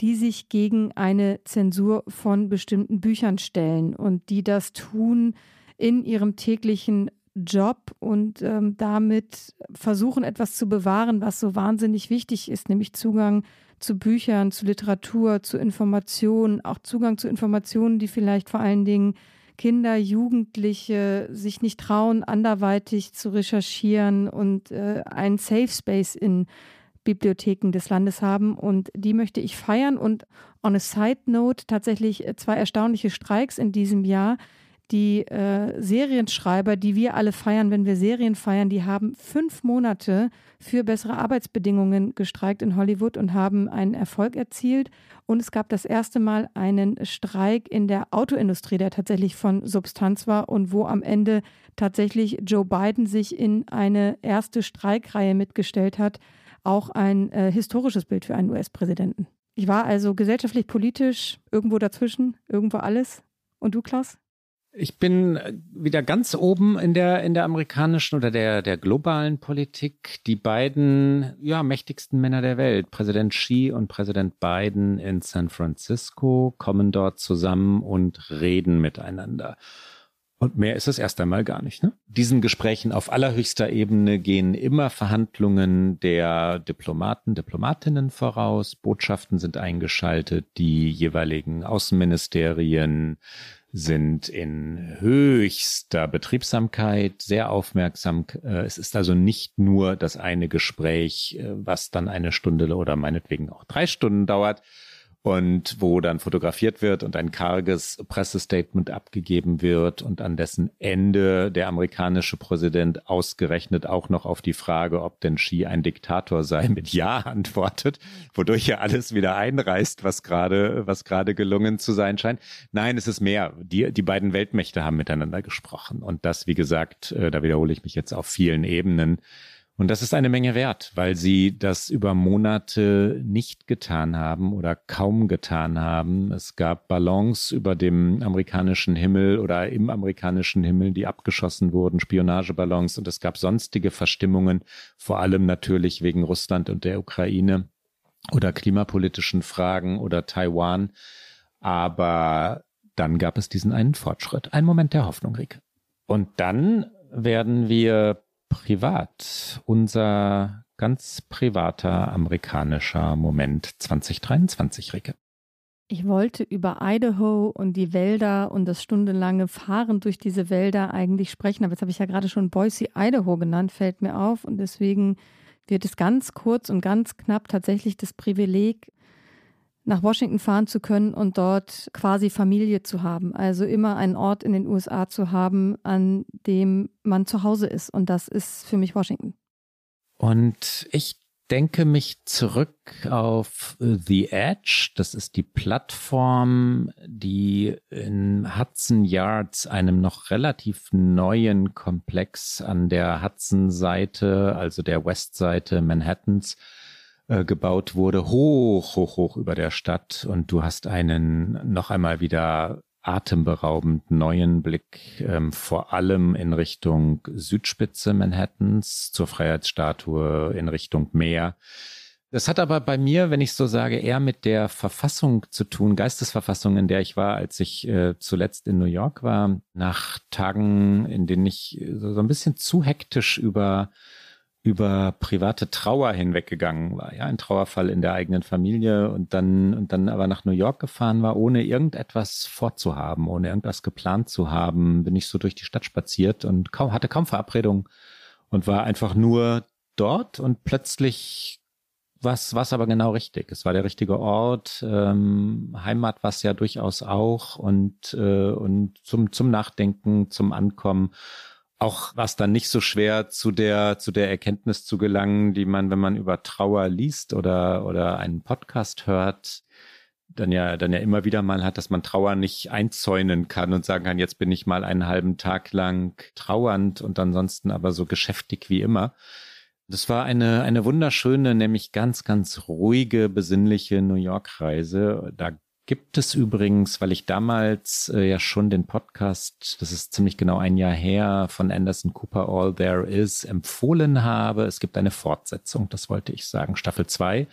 die sich gegen eine Zensur von bestimmten Büchern stellen und die das tun in ihrem täglichen Job und ähm, damit versuchen, etwas zu bewahren, was so wahnsinnig wichtig ist, nämlich Zugang zu Büchern, zu Literatur, zu Informationen, auch Zugang zu Informationen, die vielleicht vor allen Dingen Kinder, Jugendliche sich nicht trauen, anderweitig zu recherchieren und äh, einen Safe Space in Bibliotheken des Landes haben. Und die möchte ich feiern. Und on a side note tatsächlich zwei erstaunliche Streiks in diesem Jahr die äh, Serienschreiber, die wir alle feiern, wenn wir Serien feiern, die haben fünf Monate für bessere Arbeitsbedingungen gestreikt in Hollywood und haben einen Erfolg erzielt. Und es gab das erste Mal einen Streik in der Autoindustrie, der tatsächlich von Substanz war und wo am Ende tatsächlich Joe Biden sich in eine erste Streikreihe mitgestellt hat. Auch ein äh, historisches Bild für einen US-Präsidenten. Ich war also gesellschaftlich, politisch irgendwo dazwischen, irgendwo alles. Und du, Klaus? Ich bin äh, wieder ganz oben in der, in der amerikanischen oder der, der globalen Politik. Die beiden, ja, mächtigsten Männer der Welt, Präsident Xi und Präsident Biden in San Francisco, kommen dort zusammen und reden miteinander. Und mehr ist es erst einmal gar nicht. Ne? Diesen Gesprächen auf allerhöchster Ebene gehen immer Verhandlungen der Diplomaten, Diplomatinnen voraus. Botschaften sind eingeschaltet, die jeweiligen Außenministerien sind in höchster Betriebsamkeit, sehr aufmerksam. Äh, es ist also nicht nur das eine Gespräch, äh, was dann eine Stunde oder meinetwegen auch drei Stunden dauert, und wo dann fotografiert wird und ein karges Pressestatement abgegeben wird und an dessen Ende der amerikanische Präsident ausgerechnet auch noch auf die Frage, ob denn Xi ein Diktator sei, mit Ja antwortet, wodurch er alles wieder einreißt, was gerade, was gerade gelungen zu sein scheint. Nein, es ist mehr. Die, die beiden Weltmächte haben miteinander gesprochen und das, wie gesagt, äh, da wiederhole ich mich jetzt auf vielen Ebenen, und das ist eine Menge wert, weil sie das über Monate nicht getan haben oder kaum getan haben. Es gab Ballons über dem amerikanischen Himmel oder im amerikanischen Himmel, die abgeschossen wurden, Spionageballons. Und es gab sonstige Verstimmungen, vor allem natürlich wegen Russland und der Ukraine oder klimapolitischen Fragen oder Taiwan. Aber dann gab es diesen einen Fortschritt, einen Moment der Hoffnung, Rieke. Und dann werden wir privat. Unser ganz privater amerikanischer Moment 2023, Ricke. Ich wollte über Idaho und die Wälder und das stundenlange Fahren durch diese Wälder eigentlich sprechen, aber jetzt habe ich ja gerade schon Boise, Idaho genannt, fällt mir auf und deswegen wird es ganz kurz und ganz knapp tatsächlich das Privileg, nach Washington fahren zu können und dort quasi Familie zu haben. Also immer einen Ort in den USA zu haben, an dem man zu Hause ist. Und das ist für mich Washington. Und ich denke mich zurück auf The Edge. Das ist die Plattform, die in Hudson Yards, einem noch relativ neuen Komplex an der Hudson-Seite, also der Westseite Manhattans, äh, gebaut wurde, hoch, hoch, hoch über der Stadt. Und du hast einen noch einmal wieder atemberaubend neuen Blick, ähm, vor allem in Richtung Südspitze Manhattans, zur Freiheitsstatue, in Richtung Meer. Das hat aber bei mir, wenn ich so sage, eher mit der Verfassung zu tun, Geistesverfassung, in der ich war, als ich äh, zuletzt in New York war, nach Tagen, in denen ich so, so ein bisschen zu hektisch über über private Trauer hinweggegangen war, ja, ein Trauerfall in der eigenen Familie und dann und dann aber nach New York gefahren war, ohne irgendetwas vorzuhaben, ohne irgendwas geplant zu haben, bin ich so durch die Stadt spaziert und kaum hatte kaum Verabredung und war einfach nur dort und plötzlich was was aber genau richtig. Es war der richtige Ort, ähm, Heimat war es ja durchaus auch und äh, und zum zum Nachdenken, zum Ankommen auch war es dann nicht so schwer, zu der, zu der Erkenntnis zu gelangen, die man, wenn man über Trauer liest oder, oder einen Podcast hört, dann ja, dann ja immer wieder mal hat, dass man Trauer nicht einzäunen kann und sagen kann, jetzt bin ich mal einen halben Tag lang trauernd und ansonsten aber so geschäftig wie immer. Das war eine, eine wunderschöne, nämlich ganz, ganz ruhige, besinnliche New York-Reise. Da gibt es übrigens, weil ich damals äh, ja schon den Podcast, das ist ziemlich genau ein Jahr her, von Anderson Cooper All There Is empfohlen habe. Es gibt eine Fortsetzung, das wollte ich sagen, Staffel 2.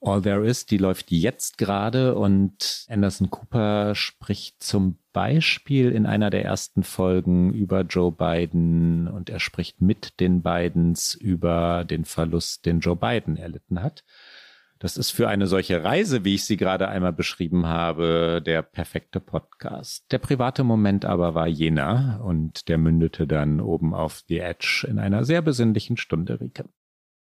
All There Is, die läuft jetzt gerade und Anderson Cooper spricht zum Beispiel in einer der ersten Folgen über Joe Biden und er spricht mit den Bidens über den Verlust, den Joe Biden erlitten hat. Das ist für eine solche Reise, wie ich sie gerade einmal beschrieben habe, der perfekte Podcast. Der private Moment aber war jener und der mündete dann oben auf The Edge in einer sehr besinnlichen Stunde, Rike.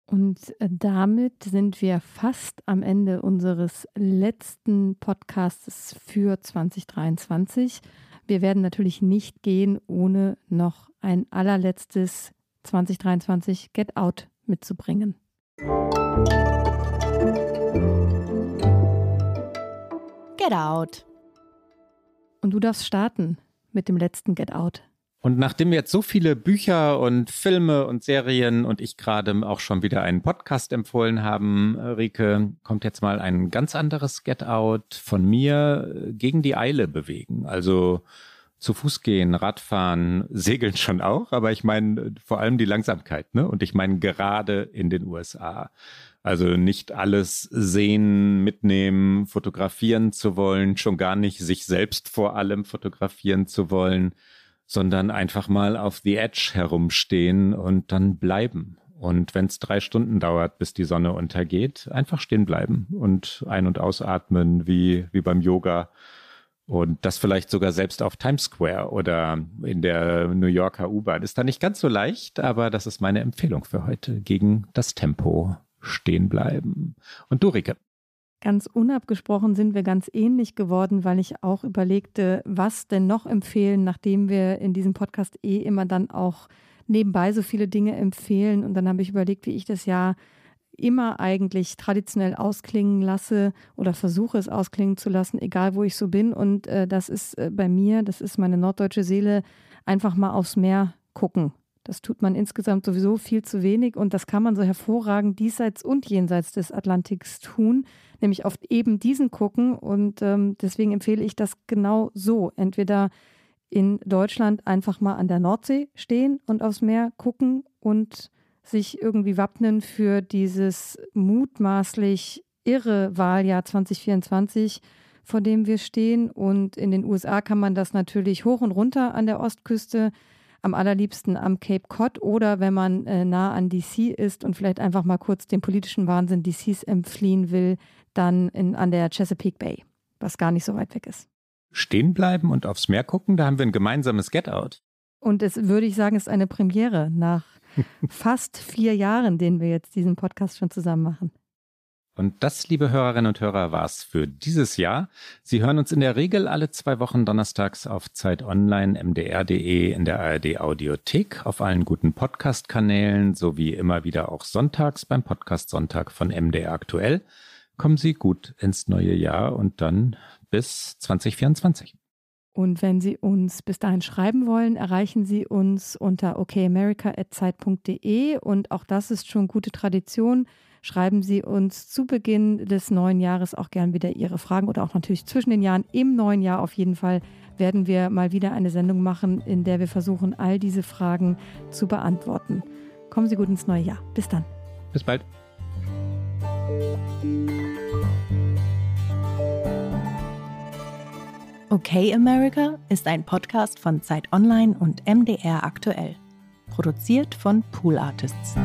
Und äh, damit sind wir fast am Ende unseres letzten Podcasts für 2023. Wir werden natürlich nicht gehen, ohne noch ein allerletztes 2023 Get Out mitzubringen. Get Out. Und du darfst starten mit dem letzten Get Out. Und nachdem wir jetzt so viele Bücher und Filme und Serien und ich gerade auch schon wieder einen Podcast empfohlen haben, Rike, kommt jetzt mal ein ganz anderes Get Out von mir äh, gegen die Eile bewegen. Also zu Fuß gehen, Radfahren, segeln schon auch, aber ich meine vor allem die Langsamkeit, ne? Und ich meine gerade in den USA. Also nicht alles sehen, mitnehmen, fotografieren zu wollen, schon gar nicht sich selbst vor allem fotografieren zu wollen, sondern einfach mal auf the edge herumstehen und dann bleiben. Und wenn es drei Stunden dauert, bis die Sonne untergeht, einfach stehen bleiben und ein- und ausatmen wie, wie beim Yoga. Und das vielleicht sogar selbst auf Times Square oder in der New Yorker U-Bahn. Ist da nicht ganz so leicht, aber das ist meine Empfehlung für heute gegen das Tempo stehen bleiben. Und du, Rike? Ganz unabgesprochen sind wir ganz ähnlich geworden, weil ich auch überlegte, was denn noch empfehlen, nachdem wir in diesem Podcast eh immer dann auch nebenbei so viele Dinge empfehlen. Und dann habe ich überlegt, wie ich das ja immer eigentlich traditionell ausklingen lasse oder versuche es ausklingen zu lassen, egal wo ich so bin. Und äh, das ist äh, bei mir, das ist meine norddeutsche Seele, einfach mal aufs Meer gucken. Das tut man insgesamt sowieso viel zu wenig und das kann man so hervorragend diesseits und jenseits des Atlantiks tun, nämlich auf eben diesen gucken. Und ähm, deswegen empfehle ich das genau so. Entweder in Deutschland einfach mal an der Nordsee stehen und aufs Meer gucken und sich irgendwie wappnen für dieses mutmaßlich irre Wahljahr 2024, vor dem wir stehen. Und in den USA kann man das natürlich hoch und runter an der Ostküste am allerliebsten am Cape Cod oder wenn man äh, nah an DC ist und vielleicht einfach mal kurz dem politischen Wahnsinn DCs entfliehen will, dann in, an der Chesapeake Bay, was gar nicht so weit weg ist. Stehen bleiben und aufs Meer gucken, da haben wir ein gemeinsames Get-Out. Und es würde ich sagen, ist eine Premiere nach fast vier Jahren, den wir jetzt diesen Podcast schon zusammen machen. Und das, liebe Hörerinnen und Hörer, war's für dieses Jahr. Sie hören uns in der Regel alle zwei Wochen donnerstags auf Zeit Online, mdr.de, in der ARD Audiothek, auf allen guten Podcast-Kanälen sowie immer wieder auch sonntags beim Podcast Sonntag von MDR aktuell. Kommen Sie gut ins neue Jahr und dann bis 2024. Und wenn Sie uns bis dahin schreiben wollen, erreichen Sie uns unter okamerica.zeit.de und auch das ist schon gute Tradition schreiben Sie uns zu Beginn des neuen Jahres auch gern wieder Ihre Fragen oder auch natürlich zwischen den Jahren. Im neuen Jahr auf jeden Fall werden wir mal wieder eine Sendung machen, in der wir versuchen, all diese Fragen zu beantworten. Kommen Sie gut ins neue Jahr. Bis dann. Bis bald. Okay America ist ein Podcast von Zeit Online und MDR aktuell. Produziert von Pool Artists.